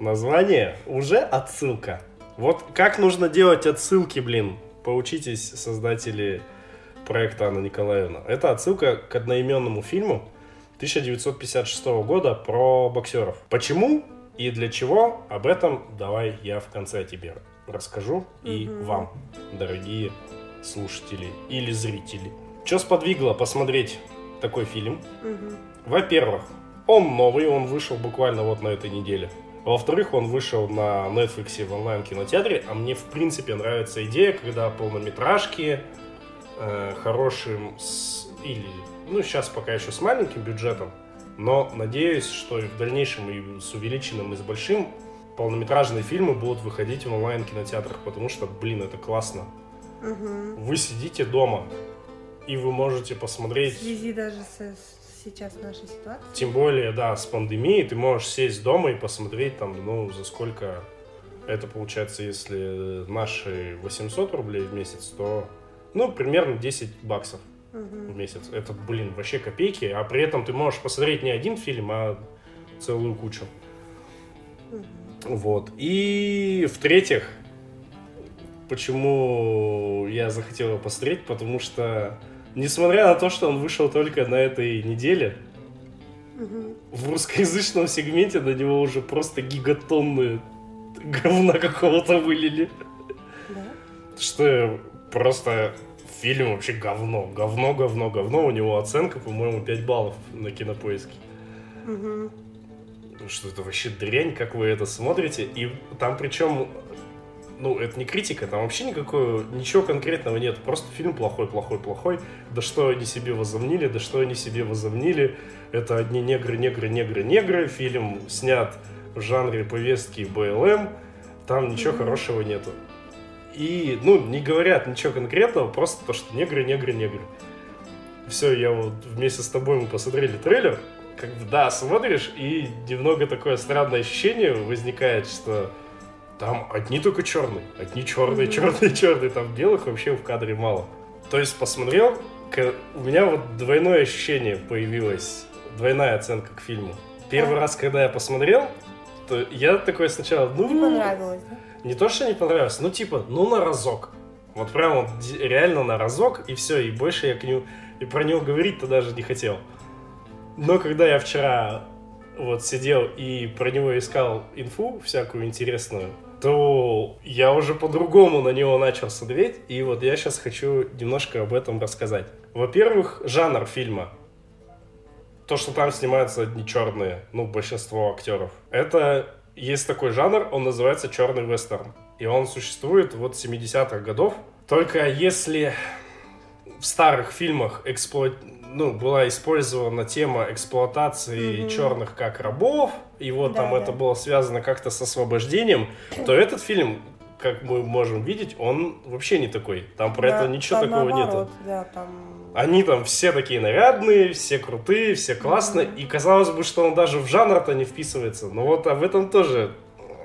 Название уже отсылка. Вот как нужно делать отсылки, блин. Поучитесь, создатели проекта Анна Николаевна. Это отсылка к одноименному фильму 1956 года про боксеров. Почему и для чего, об этом давай я в конце тебе расскажу и вам, дорогие слушатели или зрители. Что сподвигло посмотреть такой фильм? Мгм. Во-первых, он новый, он вышел буквально вот на этой неделе. Во-вторых, он вышел на Netflix в онлайн-кинотеатре, а мне в принципе нравится идея, когда полнометражки э, хорошим с- или, ну сейчас пока еще с маленьким бюджетом, но надеюсь, что и в дальнейшем и с увеличенным, и с большим полнометражные фильмы будут выходить в онлайн-кинотеатрах, потому что, блин, это классно. Мгм. Вы сидите дома, и вы можете В посмотреть связи даже с сейчас нашей ситуацией. тем более, да, с пандемией ты можешь сесть дома и посмотреть там, ну, за сколько это получается, если наши 800 рублей в месяц, то, ну, примерно 10 баксов в месяц. Это, блин, вообще копейки, а при этом ты можешь посмотреть не один фильм, а целую кучу. Вот. И в-третьих, почему я захотел его посмотреть, потому что, несмотря на то, что он вышел только на этой неделе, в русскоязычном сегменте на него уже просто гигатонны говна какого-то вылили. Да? Что просто фильм вообще говно. Говно, говно, говно. У него оценка, по-моему, 5 баллов на кинопоиске. Мгм. Что это вообще дрянь, как вы это смотрите. И там причем, ну, это не критика, там вообще никакого, ничего конкретного нет. Просто фильм плохой, плохой, плохой. Да что они себе возомнили, да что они себе возомнили. Это одни негры, негры, негры, негры. Фильм снят в жанре повестки БЛМ. Там ничего хорошего нету. И, ну, не говорят ничего конкретного, просто то, что негры, негры, негры. Все, я вот вместе с тобой мы посмотрели трейлер. Как бы, да, смотришь, и немного такое странное ощущение возникает, что там одни только черные. Одни черные, черные, черные. Там белых вообще в кадре мало. То есть посмотрел, у меня вот двойное ощущение появилось. Двойная оценка к фильму. Первый раз, когда я посмотрел, то я такой сначала, ну, Не понравилось, да? не то, что не понравилось, ну, типа, ну, на разок. Вот прям вот реально на разок, и все, и больше я к нему, и про него говорить-то даже не хотел. Но когда я вчера вот сидел и про него искал инфу всякую интересную, то я уже по-другому на него начал смотреть, и вот я сейчас хочу немножко об этом рассказать. Во-первых, жанр фильма. То, что там снимаются одни черные, ну, большинство актеров. Это есть такой жанр, он называется черный вестерн. И он существует вот с 70-х годов. Только если в старых фильмах эксплуа- ну, была использована тема эксплуатации Мгм. черных как рабов, и вот Да, там да. это было связано как-то с освобождением, то этот фильм, как мы можем видеть, он вообще не такой. Там про Да, это ничего там такого наоборот, нету. Да, там... Они там все такие нарядные, все крутые, все классные. И казалось бы, что он даже в жанр-то не вписывается. Но вот об этом тоже,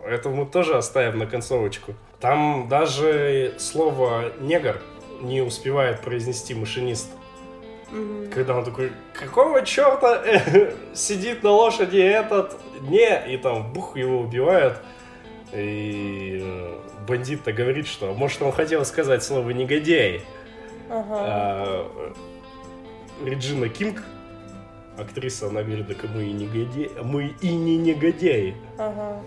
это мы тоже оставим на концовочку. Там даже слово негр не успевает произнести машинист. Мгм. Когда он такой, какого черта э, *laughs* сидит на лошади этот? Не, и там бух его убивают. И э, бандит-то говорит, что может он хотел сказать слово негодяй. Ага. А, Реджина Кинг, актриса, она говорит, так мы и негодяи, мы и не негодяи. Ага.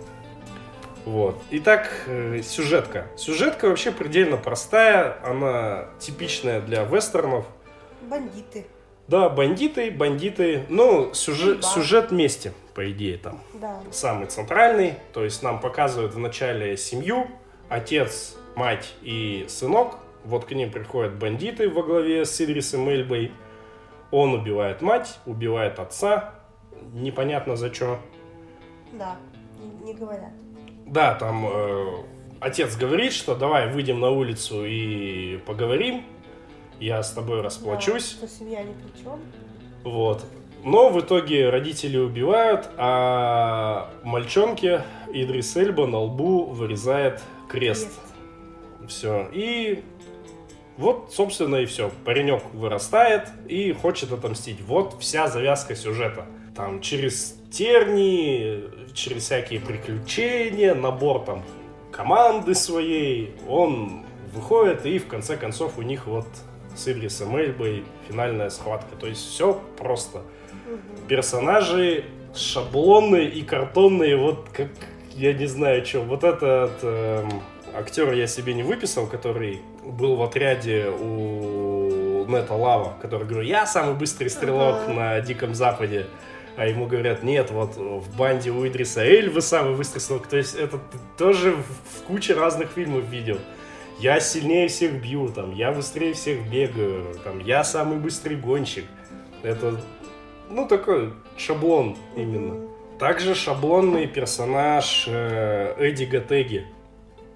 Вот. Итак, э, сюжетка. Сюжетка вообще предельно простая, она типичная для вестернов. Бандиты. Да, бандиты, бандиты, ну, сюжет, Стрельба. сюжет вместе, по идее, там. Да. Самый центральный, то есть нам показывают вначале семью, отец, мать и сынок. Вот к ним приходят бандиты во главе с Идрисом Эльбой. Он убивает мать, убивает отца, непонятно за что. Да. Не, не говорят. Да, там э, отец говорит, что давай выйдем на улицу и поговорим, я с тобой расплачусь. Да, что семья ни при чем. Вот. Но в итоге родители убивают, а мальчонке Идрис Эльба на лбу вырезает крест. Все. И вот, собственно, и все. Паренек вырастает и хочет отомстить. Вот вся завязка сюжета. Там через тернии, через всякие приключения, набор там команды своей, он выходит, и в конце концов у них вот с Идрисом Эльбой финальная схватка. То есть все просто. Персонажи шаблонные и картонные, вот как, я не знаю, что. Вот этот эм, актер я себе не выписал, который был в отряде у Нета Лава, который говорил, я самый быстрый стрелок Ага. на Диком Западе. А ему говорят, нет, вот в банде у Идриса Эльвы самый быстрый стрелок. То есть это ты тоже в, в куче разных фильмов видел. Я сильнее всех бью, там, я быстрее всех бегаю, там, я самый быстрый гонщик. Это, ну, такой шаблон именно. Также шаблонный персонаж э, Эдди Гатеги,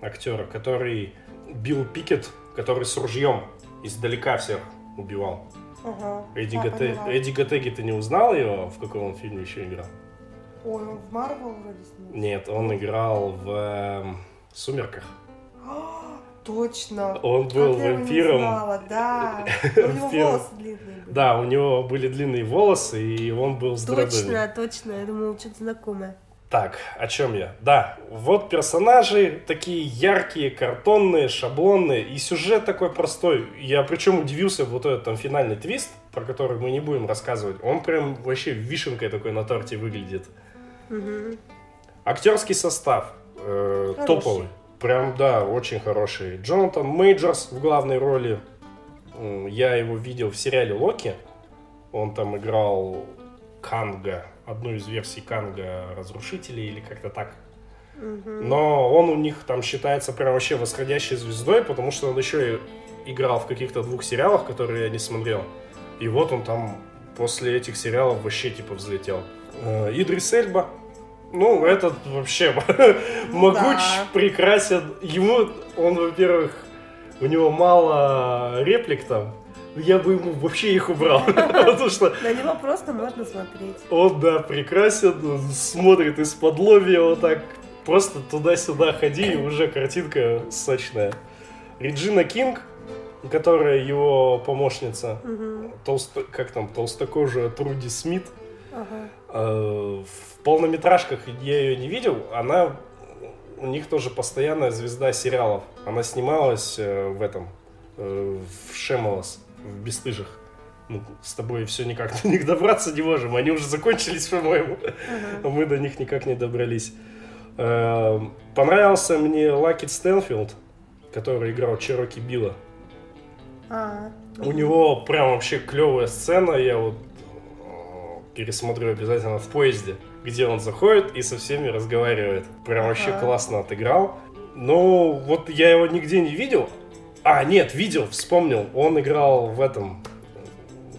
актера, который Билл Пикет, который с ружьем издалека всех убивал. Ага. Эдди, Да, Гате-. Эдди Гатеги, ты не узнал его? В каком он фильме еще играл? Ой, он в Марвел вроде снимался. Нет, он играл в эм, «Сумерках». Точно. Он был Как я его не вампиром. знала, да. *laughs* У него Вампиром. волосы длинные были. Да, у него были длинные волосы, и он был с дредами. Точно, точно. Я думала, что-то знакомое. Так, о чем я? Да, вот персонажи такие яркие, картонные, шаблонные, и сюжет такой простой. Я причем удивился, вот этот там финальный твист, про который мы не будем рассказывать, он прям вообще вишенкой такой на торте выглядит. Мгм. Актерский состав э, Хороший. топовый. Прям, да, очень хороший. Джонатан Мейджорс в главной роли. Я его видел в сериале Локи. Он там играл Канга, одну из версий Канга Разрушителей или как-то так. Но он у них там считается прям вообще восходящей звездой, потому что он еще и играл в каких-то двух сериалах, которые я не смотрел. И вот он там после этих сериалов вообще типа взлетел. Э, Идрис Эльба. Ну, этот вообще *laughs* могуч, да. прекрасен. Ему, он, во-первых, у него мало реплик там. Я бы ему вообще их убрал. *laughs* Потому что На него просто можно смотреть. он, да, прекрасен, смотрит из-под лобья вот так. Просто туда-сюда ходи, и уже картинка сочная. Реджина Кинг, которая его помощница, Мгм. толсто, как там, толстокожая Труди Смит, Ага. э, в полнометражках я ее не видел. Она у них тоже постоянная звезда сериалов. Она снималась э, в этом, э, в Шемолос, в «Бестыжих». Ну, с тобой все никак до них добраться не можем. Они уже закончились, по-моему. А мы до них никак не добрались. Э, понравился мне Лакет Стэнфилд, который играл Чероки Билла. А, У него прям вообще клевая сцена. Я вот пересмотрю обязательно в поезде, где он заходит и со всеми разговаривает. Прям вообще Ага. классно отыграл. Ну, вот я его нигде не видел. А, нет, видел, вспомнил. Он играл в этом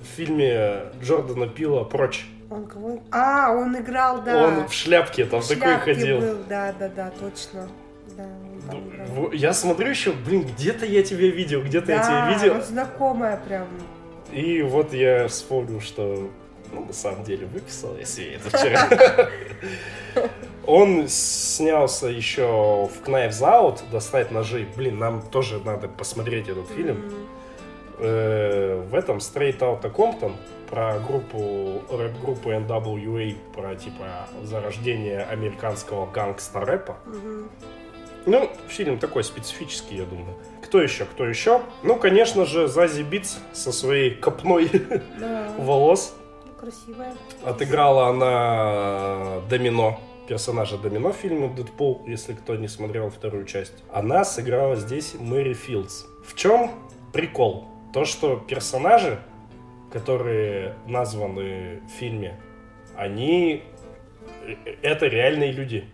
в фильме Джордана Пила «Прочь». он кого? А, он играл, да. Он в шляпке там В такой шляпке ходил. был, да, да, да, точно. Да, он. В- Я смотрю еще, блин, где-то я тебя видел, где-то я Да, тебя видел. ну, знакомая прям. И вот я вспомнил, что ну, на самом деле выписал я себе это вчера. *laughs* Он снялся еще в Knives Out, достать ножи. Блин, нам тоже надо посмотреть этот фильм. Э, В этом Straight Outta Compton про группу, рэп-группу NWA, про типа зарождение американского гангста-рэпа. Ну, фильм такой специфический, я думаю. Кто еще? Кто еще? Ну, конечно же, Зази Битс со своей копной *laughs* волос. Красивая. Отыграла она Домино, персонажа Домино в фильме «Дэдпул», если кто не смотрел вторую часть. Она сыграла здесь Мэри Филдс. В чем прикол? То, что персонажи, которые названы в фильме, они... э, Это реальные люди.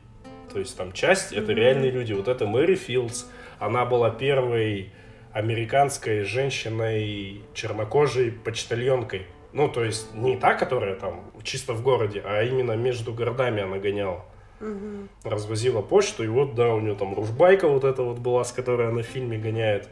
То есть там часть — это Мгм. реальные люди. Вот это Мэри Филдс. Она была первой американской женщиной чернокожей почтальонкой. Ну, то есть не та, которая там чисто в городе, а именно между городами она гоняла. Мгм. Развозила почту, и вот, да, у нее там ружбайка вот эта вот была, с которой она в фильме гоняет.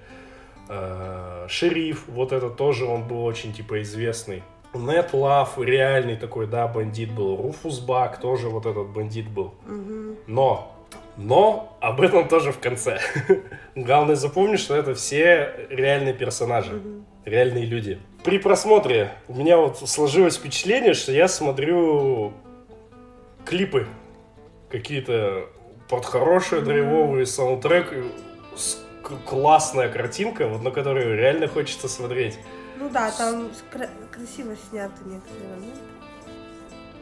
Э, Шериф, вот это тоже он был очень, типа, известный. Нет Лав, реальный такой, да, бандит был. Руфус Бак, тоже вот этот бандит был. Мгм. Но, но об этом тоже в конце. *laughs* Главное запомни, что это все реальные персонажи, Мгм. Реальные люди. При просмотре у меня вот сложилось впечатление, что я смотрю клипы какие-то под хорошие драйвовые саундтрек, к- классная картинка, вот на которую реально хочется смотреть. Ну да, там кра- красиво сняты некоторые моменты.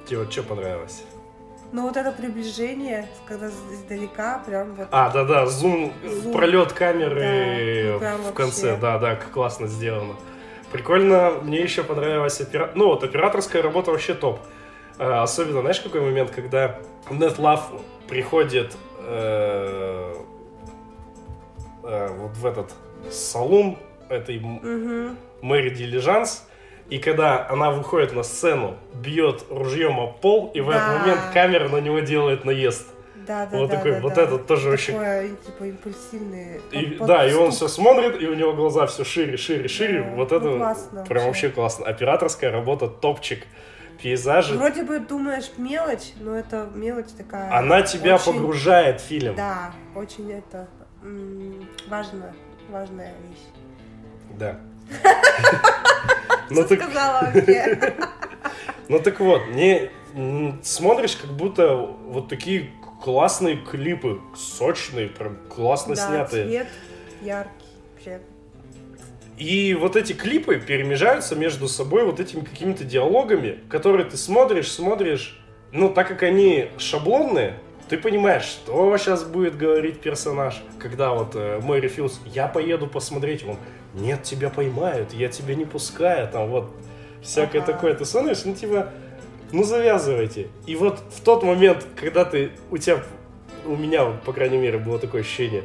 Тебе вот что понравилось? Но вот это приближение, когда издалека, прям вот... А, да-да, зум, Зум. пролет камеры Да, ну в конце, вообще. да-да, как классно сделано. Прикольно, мне еще понравилась опера... Ну, вот операторская работа вообще топ. А, особенно, знаешь, какой момент, когда NetLove приходит э, э, вот в этот салон этой Мгм. Мэри Дилижанс, и когда она выходит на сцену, бьет ружьем об пол, и в этот Да. момент камера на него делает наезд. Да, да, Вот да, такой, да, вот да. этот тоже очень Такое, типа, импульсивный. И, под- да, и он все смотрит, и у него глаза все шире, шире, шире. Да, вот ну, это классно прям вообще. классно. Операторская работа топчик. Пейзажи. Вроде бы думаешь мелочь, но это мелочь такая. Она тебя очень- погружает в фильм. Да, очень это важно, важная вещь. Да. *laughs* Ну так, сказала *laughs* вообще? ну так вот, не смотришь, как будто вот такие классные клипы, сочные, прям классно Да, снятые. цвет яркий. Вообще. И вот эти клипы перемежаются между собой вот этими какими-то диалогами, которые ты смотришь, смотришь, ну, так как они шаблонные, ты понимаешь, что сейчас будет говорить персонаж. Когда вот э, Мэри Филдс, я поеду посмотреть, он, нет, тебя поймают, я тебя не пускаю, там вот всякое Ага. такое. Ты смотришь, ну, типа, ну, завязывайте. И вот в тот момент, когда ты, у тебя, у меня, вот, по крайней мере, было такое ощущение,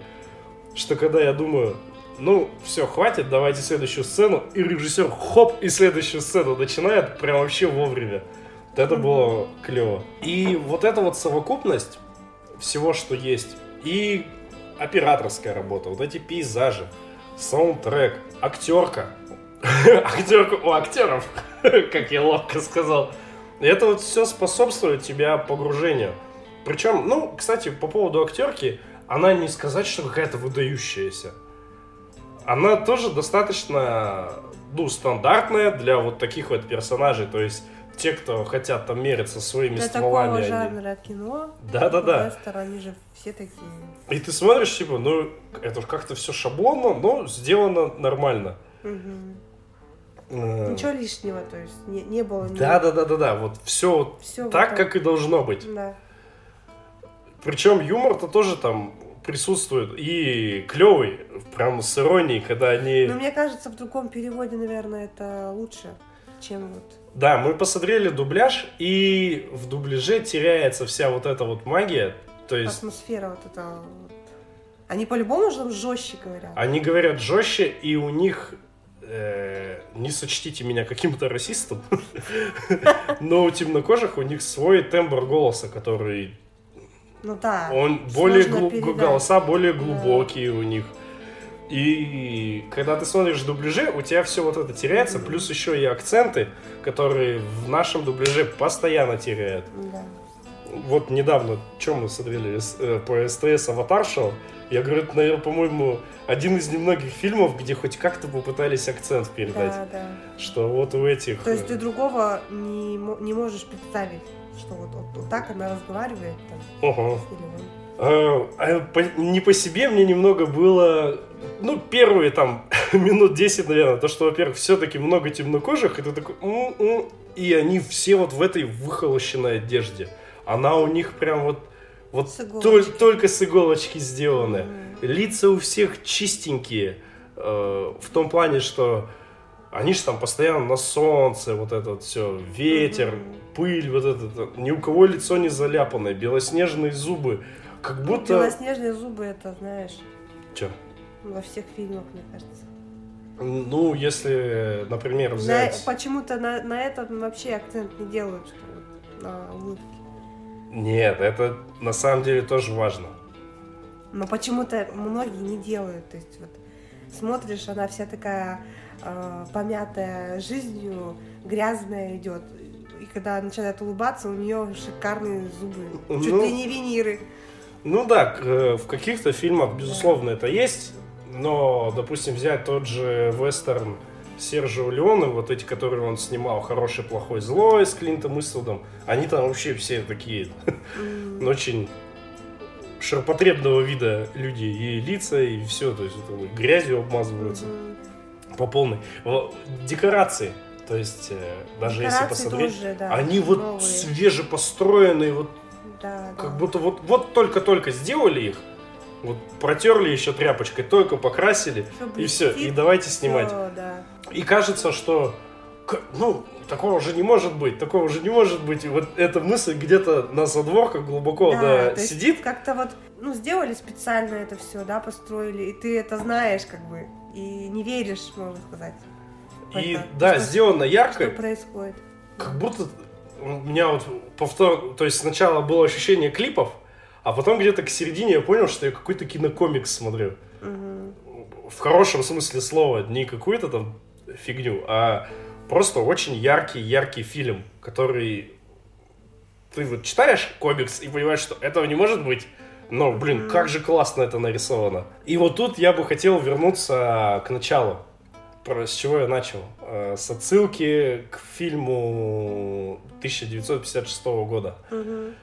что когда я думаю, ну, все, хватит, давайте следующую сцену, и режиссер, хоп, и следующую сцену начинает прям вообще вовремя. Вот это было клево. И вот эта вот совокупность всего, что есть, и операторская работа, вот эти пейзажи, саундтрек, актерка, *laughs* актерка у актеров, *laughs* как я ловко сказал. Это вот все способствует тебя погружению. Причем, ну, кстати, по поводу актерки, она не сказать, что какая-то выдающаяся. Она тоже достаточно, ну, стандартная для вот таких вот персонажей. То есть те, кто хотят там мериться своими Для стволами. такого они- жанра кино, Да-да-да. вестерн, они же все такие. И ты смотришь, типа, ну, это как-то все шаблонно, но сделано нормально. Мгм. Э, Ничего лишнего, то есть не, не было. Да-да-да-да-да, вот все Всё так, вот как и должно быть. Да. Причем юмор-то тоже там присутствует и клевый, прям с иронией, когда они... Но мне кажется, в другом переводе, наверное, это лучше, чем вот. Да, мы посмотрели дубляж, и в дубляже теряется вся вот эта вот магия. То есть атмосфера вот эта. вот. Они по-любому же жестче говорят. они говорят жестче, и у них э, не сочтите меня каким-то расистом, *laughs* но у темнокожих у них свой тембр голоса, который Ну да. он более глу- голоса более глубокие у них. И когда ты смотришь в дубляже, у тебя все вот это теряется, плюс еще и акценты, которые в нашем дубляже постоянно теряют. Да. Вот недавно, чем мы смотрели э, по СТС «Аватар» шоу, я говорю, это, наверное, по-моему, один из немногих фильмов, где хоть как-то попытались акцент передать. Да, да. Что вот у этих... То есть э, ты другого не, не можешь представить, что вот, вот- вот так она разговаривает там. ага. Или. А, а по- не по себе мне немного было, ну, первые там *laughs* минут 10, наверное, то, что, во-первых, все-таки много темнокожих, и ты такой, «М-м», и они все вот в этой выхолощенной одежде. Она у них прям вот, вот С иголочки. только с иголочки сделаны. Мгм. Лица у всех чистенькие, э, в том плане, что они же там постоянно на солнце, вот это все, ветер, Мгм. пыль, вот это, ни у кого лицо не заляпанное, белоснежные зубы, как Ну, будто... Белоснежные зубы, это, знаешь, Чё? Во всех фильмах, мне кажется. Ну, если, например, На- взять... почему-то на, на этом вообще акцент не делают, что вот на улыбке. Нет, это на самом деле тоже важно. Но почему-то многие не делают. То есть вот смотришь, она вся такая э, помятая жизнью, грязная идет. И когда начинает улыбаться, у нее шикарные зубы. Чуть Ну. ли не виниры. Ну да, э, в каких-то фильмах, безусловно, это есть, но, допустим, взять тот же вестерн Сержио Леоне, вот эти, которые он снимал, «Хороший, плохой, злой» с Клинтом Иствудом, они там вообще все такие М, *laughs* очень ширпотребного вида люди, и лица, и все, то есть это грязью обмазываются мгм. по полной. Декорации, то есть э, даже если Декорации посмотреть, тоже, да, они вот новые. свежепостроенные, вот Да, да. как будто вот, вот только-только сделали их, вот протерли еще тряпочкой, только покрасили, Всё и все, и давайте снимать. всё, да. И кажется, что, ну, такого же не может быть, такого же не может быть. И вот эта мысль где-то на задворках глубоко Да, да, сидит. Как-то вот, ну, сделали специально это все, да, построили, и ты это знаешь, как бы, и не веришь, можно сказать. И это, да, что- сделано ярко, Что происходит? как будто у меня вот повтор... То есть сначала было ощущение клипов, а потом где-то к середине я понял, что я какой-то кинокомикс смотрю. Мгм. в хорошем смысле слова, не какую-то там фигню, а просто очень яркий, яркий фильм, который ты вот читаешь комикс и понимаешь, что этого не может быть, но, блин, как же классно это нарисовано. И вот тут я бы хотел вернуться к началу, с чего я начал. Э, С отсылки к фильму 1956 года, Мгм.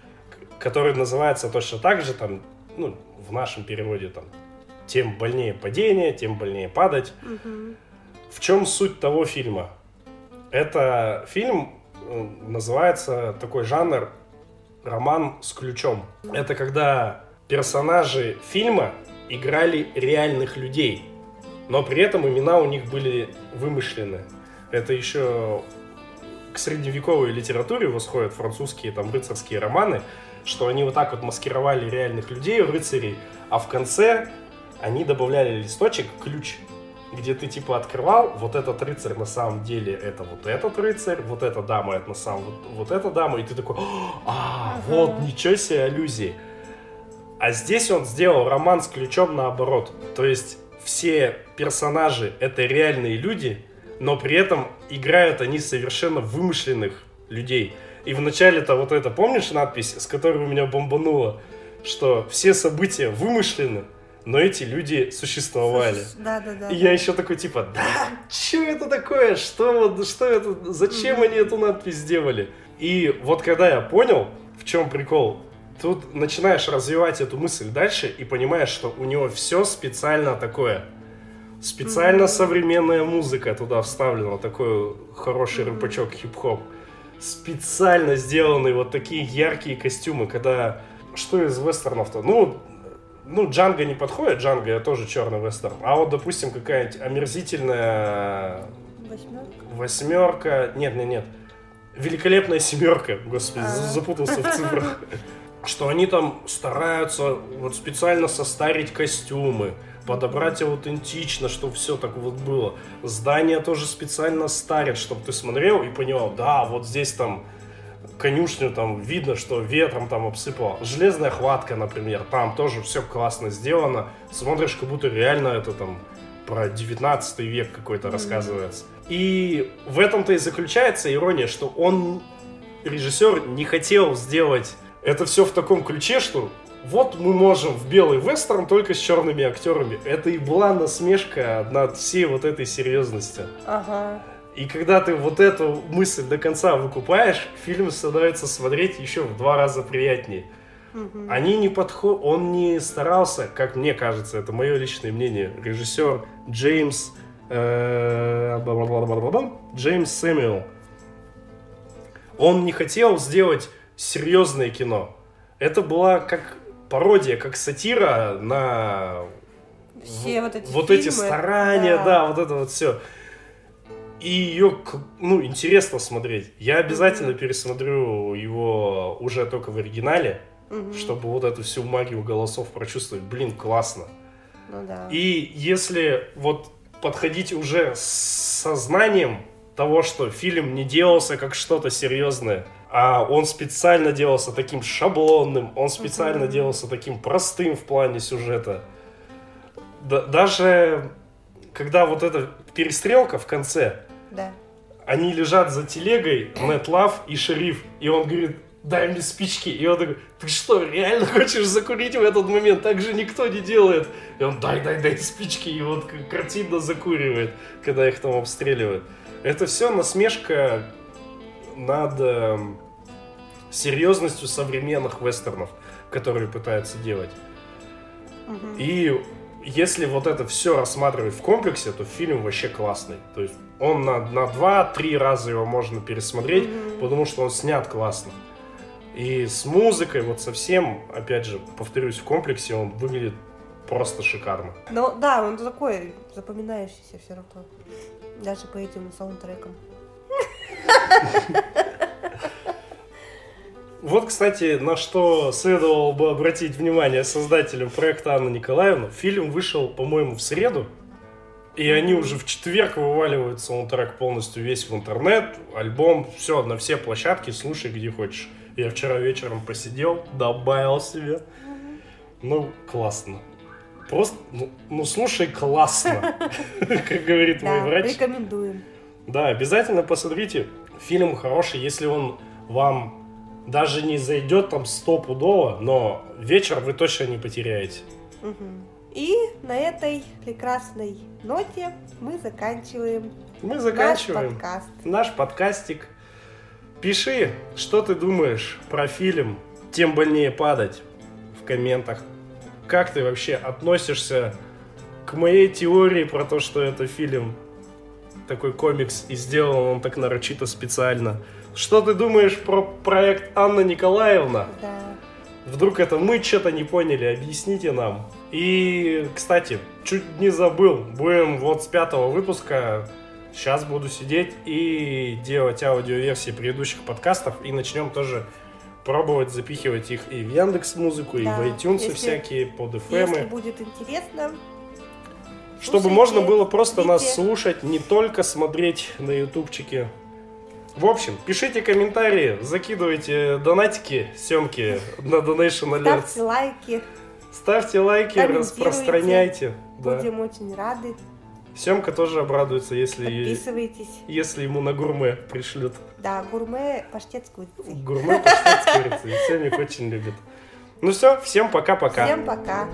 Который называется точно так же, там, ну, в нашем переводе, там, тем больнее падение, тем больнее падать. Мгм. В чем суть того фильма? Это фильм э, называется такой жанр роман с ключом. Это когда персонажи фильма играли реальных людей, но при этом имена у них были вымышлены. Это еще к средневековой литературе восходят французские там рыцарские романы, что они вот так вот маскировали реальных людей, рыцарей, а в конце они добавляли листочек, ключ, где ты типа открывал, вот этот рыцарь на самом деле это вот этот рыцарь, вот эта дама это на самом вот, вот эта дама, и ты такой, а, Ага. вот, ничего себе аллюзии. А здесь он сделал роман с ключом наоборот. То есть все персонажи это реальные люди, но при этом играют они совершенно вымышленных людей. И вначале-то вот это, помнишь надпись, с которой у меня бомбануло, что все события вымышлены, но эти люди существовали. Да, да, да. И я еще такой, типа, да, что это такое? Что, что это? Зачем они эту надпись сделали? И вот когда я понял, в чем прикол, тут начинаешь развивать эту мысль дальше и понимаешь, что у него все специально такое. Специально современная музыка туда вставлена, такой хороший рыбачок хип-хоп. Специально сделаны вот такие яркие костюмы, когда... Что из вестернов-то? Ну, ну, Джанго не подходит, Джанго тоже черный вестерн. А вот, допустим, какая-нибудь омерзительная Восьмерка. восьмерка. Нет, нет, нет. Великолепная семерка. Господи, за- А. запутался в *laughs* цифрах. Что они там стараются вот специально состарить костюмы, подобрать аутентично, чтобы все так вот было. Здание тоже специально старят, чтобы ты смотрел и понимал, да, вот здесь там конюшню там видно, что ветром там обсыпало. Железная хватка, например, там тоже все классно сделано. Смотришь, как будто реально это там про 19 век какой-то рассказывается. И в этом-то и заключается ирония, что он, режиссер, не хотел сделать это все в таком ключе, что вот мы можем в белый вестерн только с черными актерами. Это и была насмешка над всей вот этой серьезностью. Ага. И когда ты вот эту мысль до конца выкупаешь, фильм становится смотреть еще в два раза приятнее. Мгм. Они не подход, он не старался, как мне кажется, это мое личное мнение. Режиссер Джеймс э, Джеймс Сэмюэл. Он не хотел сделать серьезное кино. Это была как пародия, как сатира на Все вот эти вот эти фильмы, старания, да. да. вот это вот все. И ее, ну, интересно смотреть. Я обязательно пересмотрю его уже только в оригинале, Мгм. чтобы вот эту всю магию голосов прочувствовать. Блин, классно. Ну да. И если вот подходить уже с сознанием того, что фильм не делался как что-то серьезное, а он специально делался таким шаблонным, он специально Мгм. делался таким простым в плане сюжета. Да- даже когда вот эта перестрелка в конце, Да. они лежат за телегой, Мэтт Лав и шериф, и он говорит, дай мне спички. И он такой, ты что, реально хочешь закурить в этот момент? Так же никто не делает. И он, дай, дай, дай спички, и вот картинно закуривает, когда их там обстреливают. Это все насмешка над эм, серьезностью современных вестернов, которые пытаются делать. И если вот это все рассматривать в комплексе, то фильм вообще классный. То есть он на, на 2-3 раза его можно пересмотреть, Мгм. потому что он снят классно. И с музыкой, вот совсем, опять же, повторюсь, в комплексе он выглядит просто шикарно. Ну да, он такой запоминающийся все равно. Даже по этим саундтрекам. *laughs* Вот, кстати, на что следовало бы обратить внимание создателям проекта Анна Николаевна. Фильм вышел, по-моему, в среду. И они уже в четверг вываливают саундтрек полностью весь в интернет, альбом, все, на все площадки, слушай где хочешь. Я вчера вечером посидел, добавил себе. Ну, классно. Просто, ну, ну, слушай, классно, *laughs* как говорит мой врач. рекомендуем. Да, обязательно посмотрите. Фильм хороший, если он вам даже не зайдет там стопудово, но вечер вы точно не потеряете. Мгм. И на этой прекрасной ноте мы заканчиваем Мы наш заканчиваем подкаст. наш подкастик. Пиши, что ты думаешь про фильм «Тем больнее падать» в комментах. Как ты вообще относишься к моей теории про то, что это фильм такой комикс и сделан он так нарочито специально? Что ты думаешь про проект Анна Николаевна? Да. Вдруг это мы что-то не поняли, объясните нам. И, кстати, чуть не забыл, будем вот с пятого выпуска, сейчас буду сидеть и делать аудиоверсии предыдущих подкастов, и начнем тоже пробовать запихивать их и в Яндекс Музыку, и Да, в iTunes если- всякие, под Если FM, будет интересно, чтобы слушайте, можно было просто нас смотрите. слушать, не только смотреть на ютубчике. В общем, пишите комментарии, закидывайте донатики, Семки на Donation Alerts. ставьте лайки, Ставьте лайки, распространяйте. Да. будем очень рады. Семка тоже обрадуется, если, Подписывайтесь. если ему на гурме пришлют. Да, гурме паштет с курицей. Гурме паштет с курицей. Семик очень любит. Ну все, всем пока-пока. Всем пока.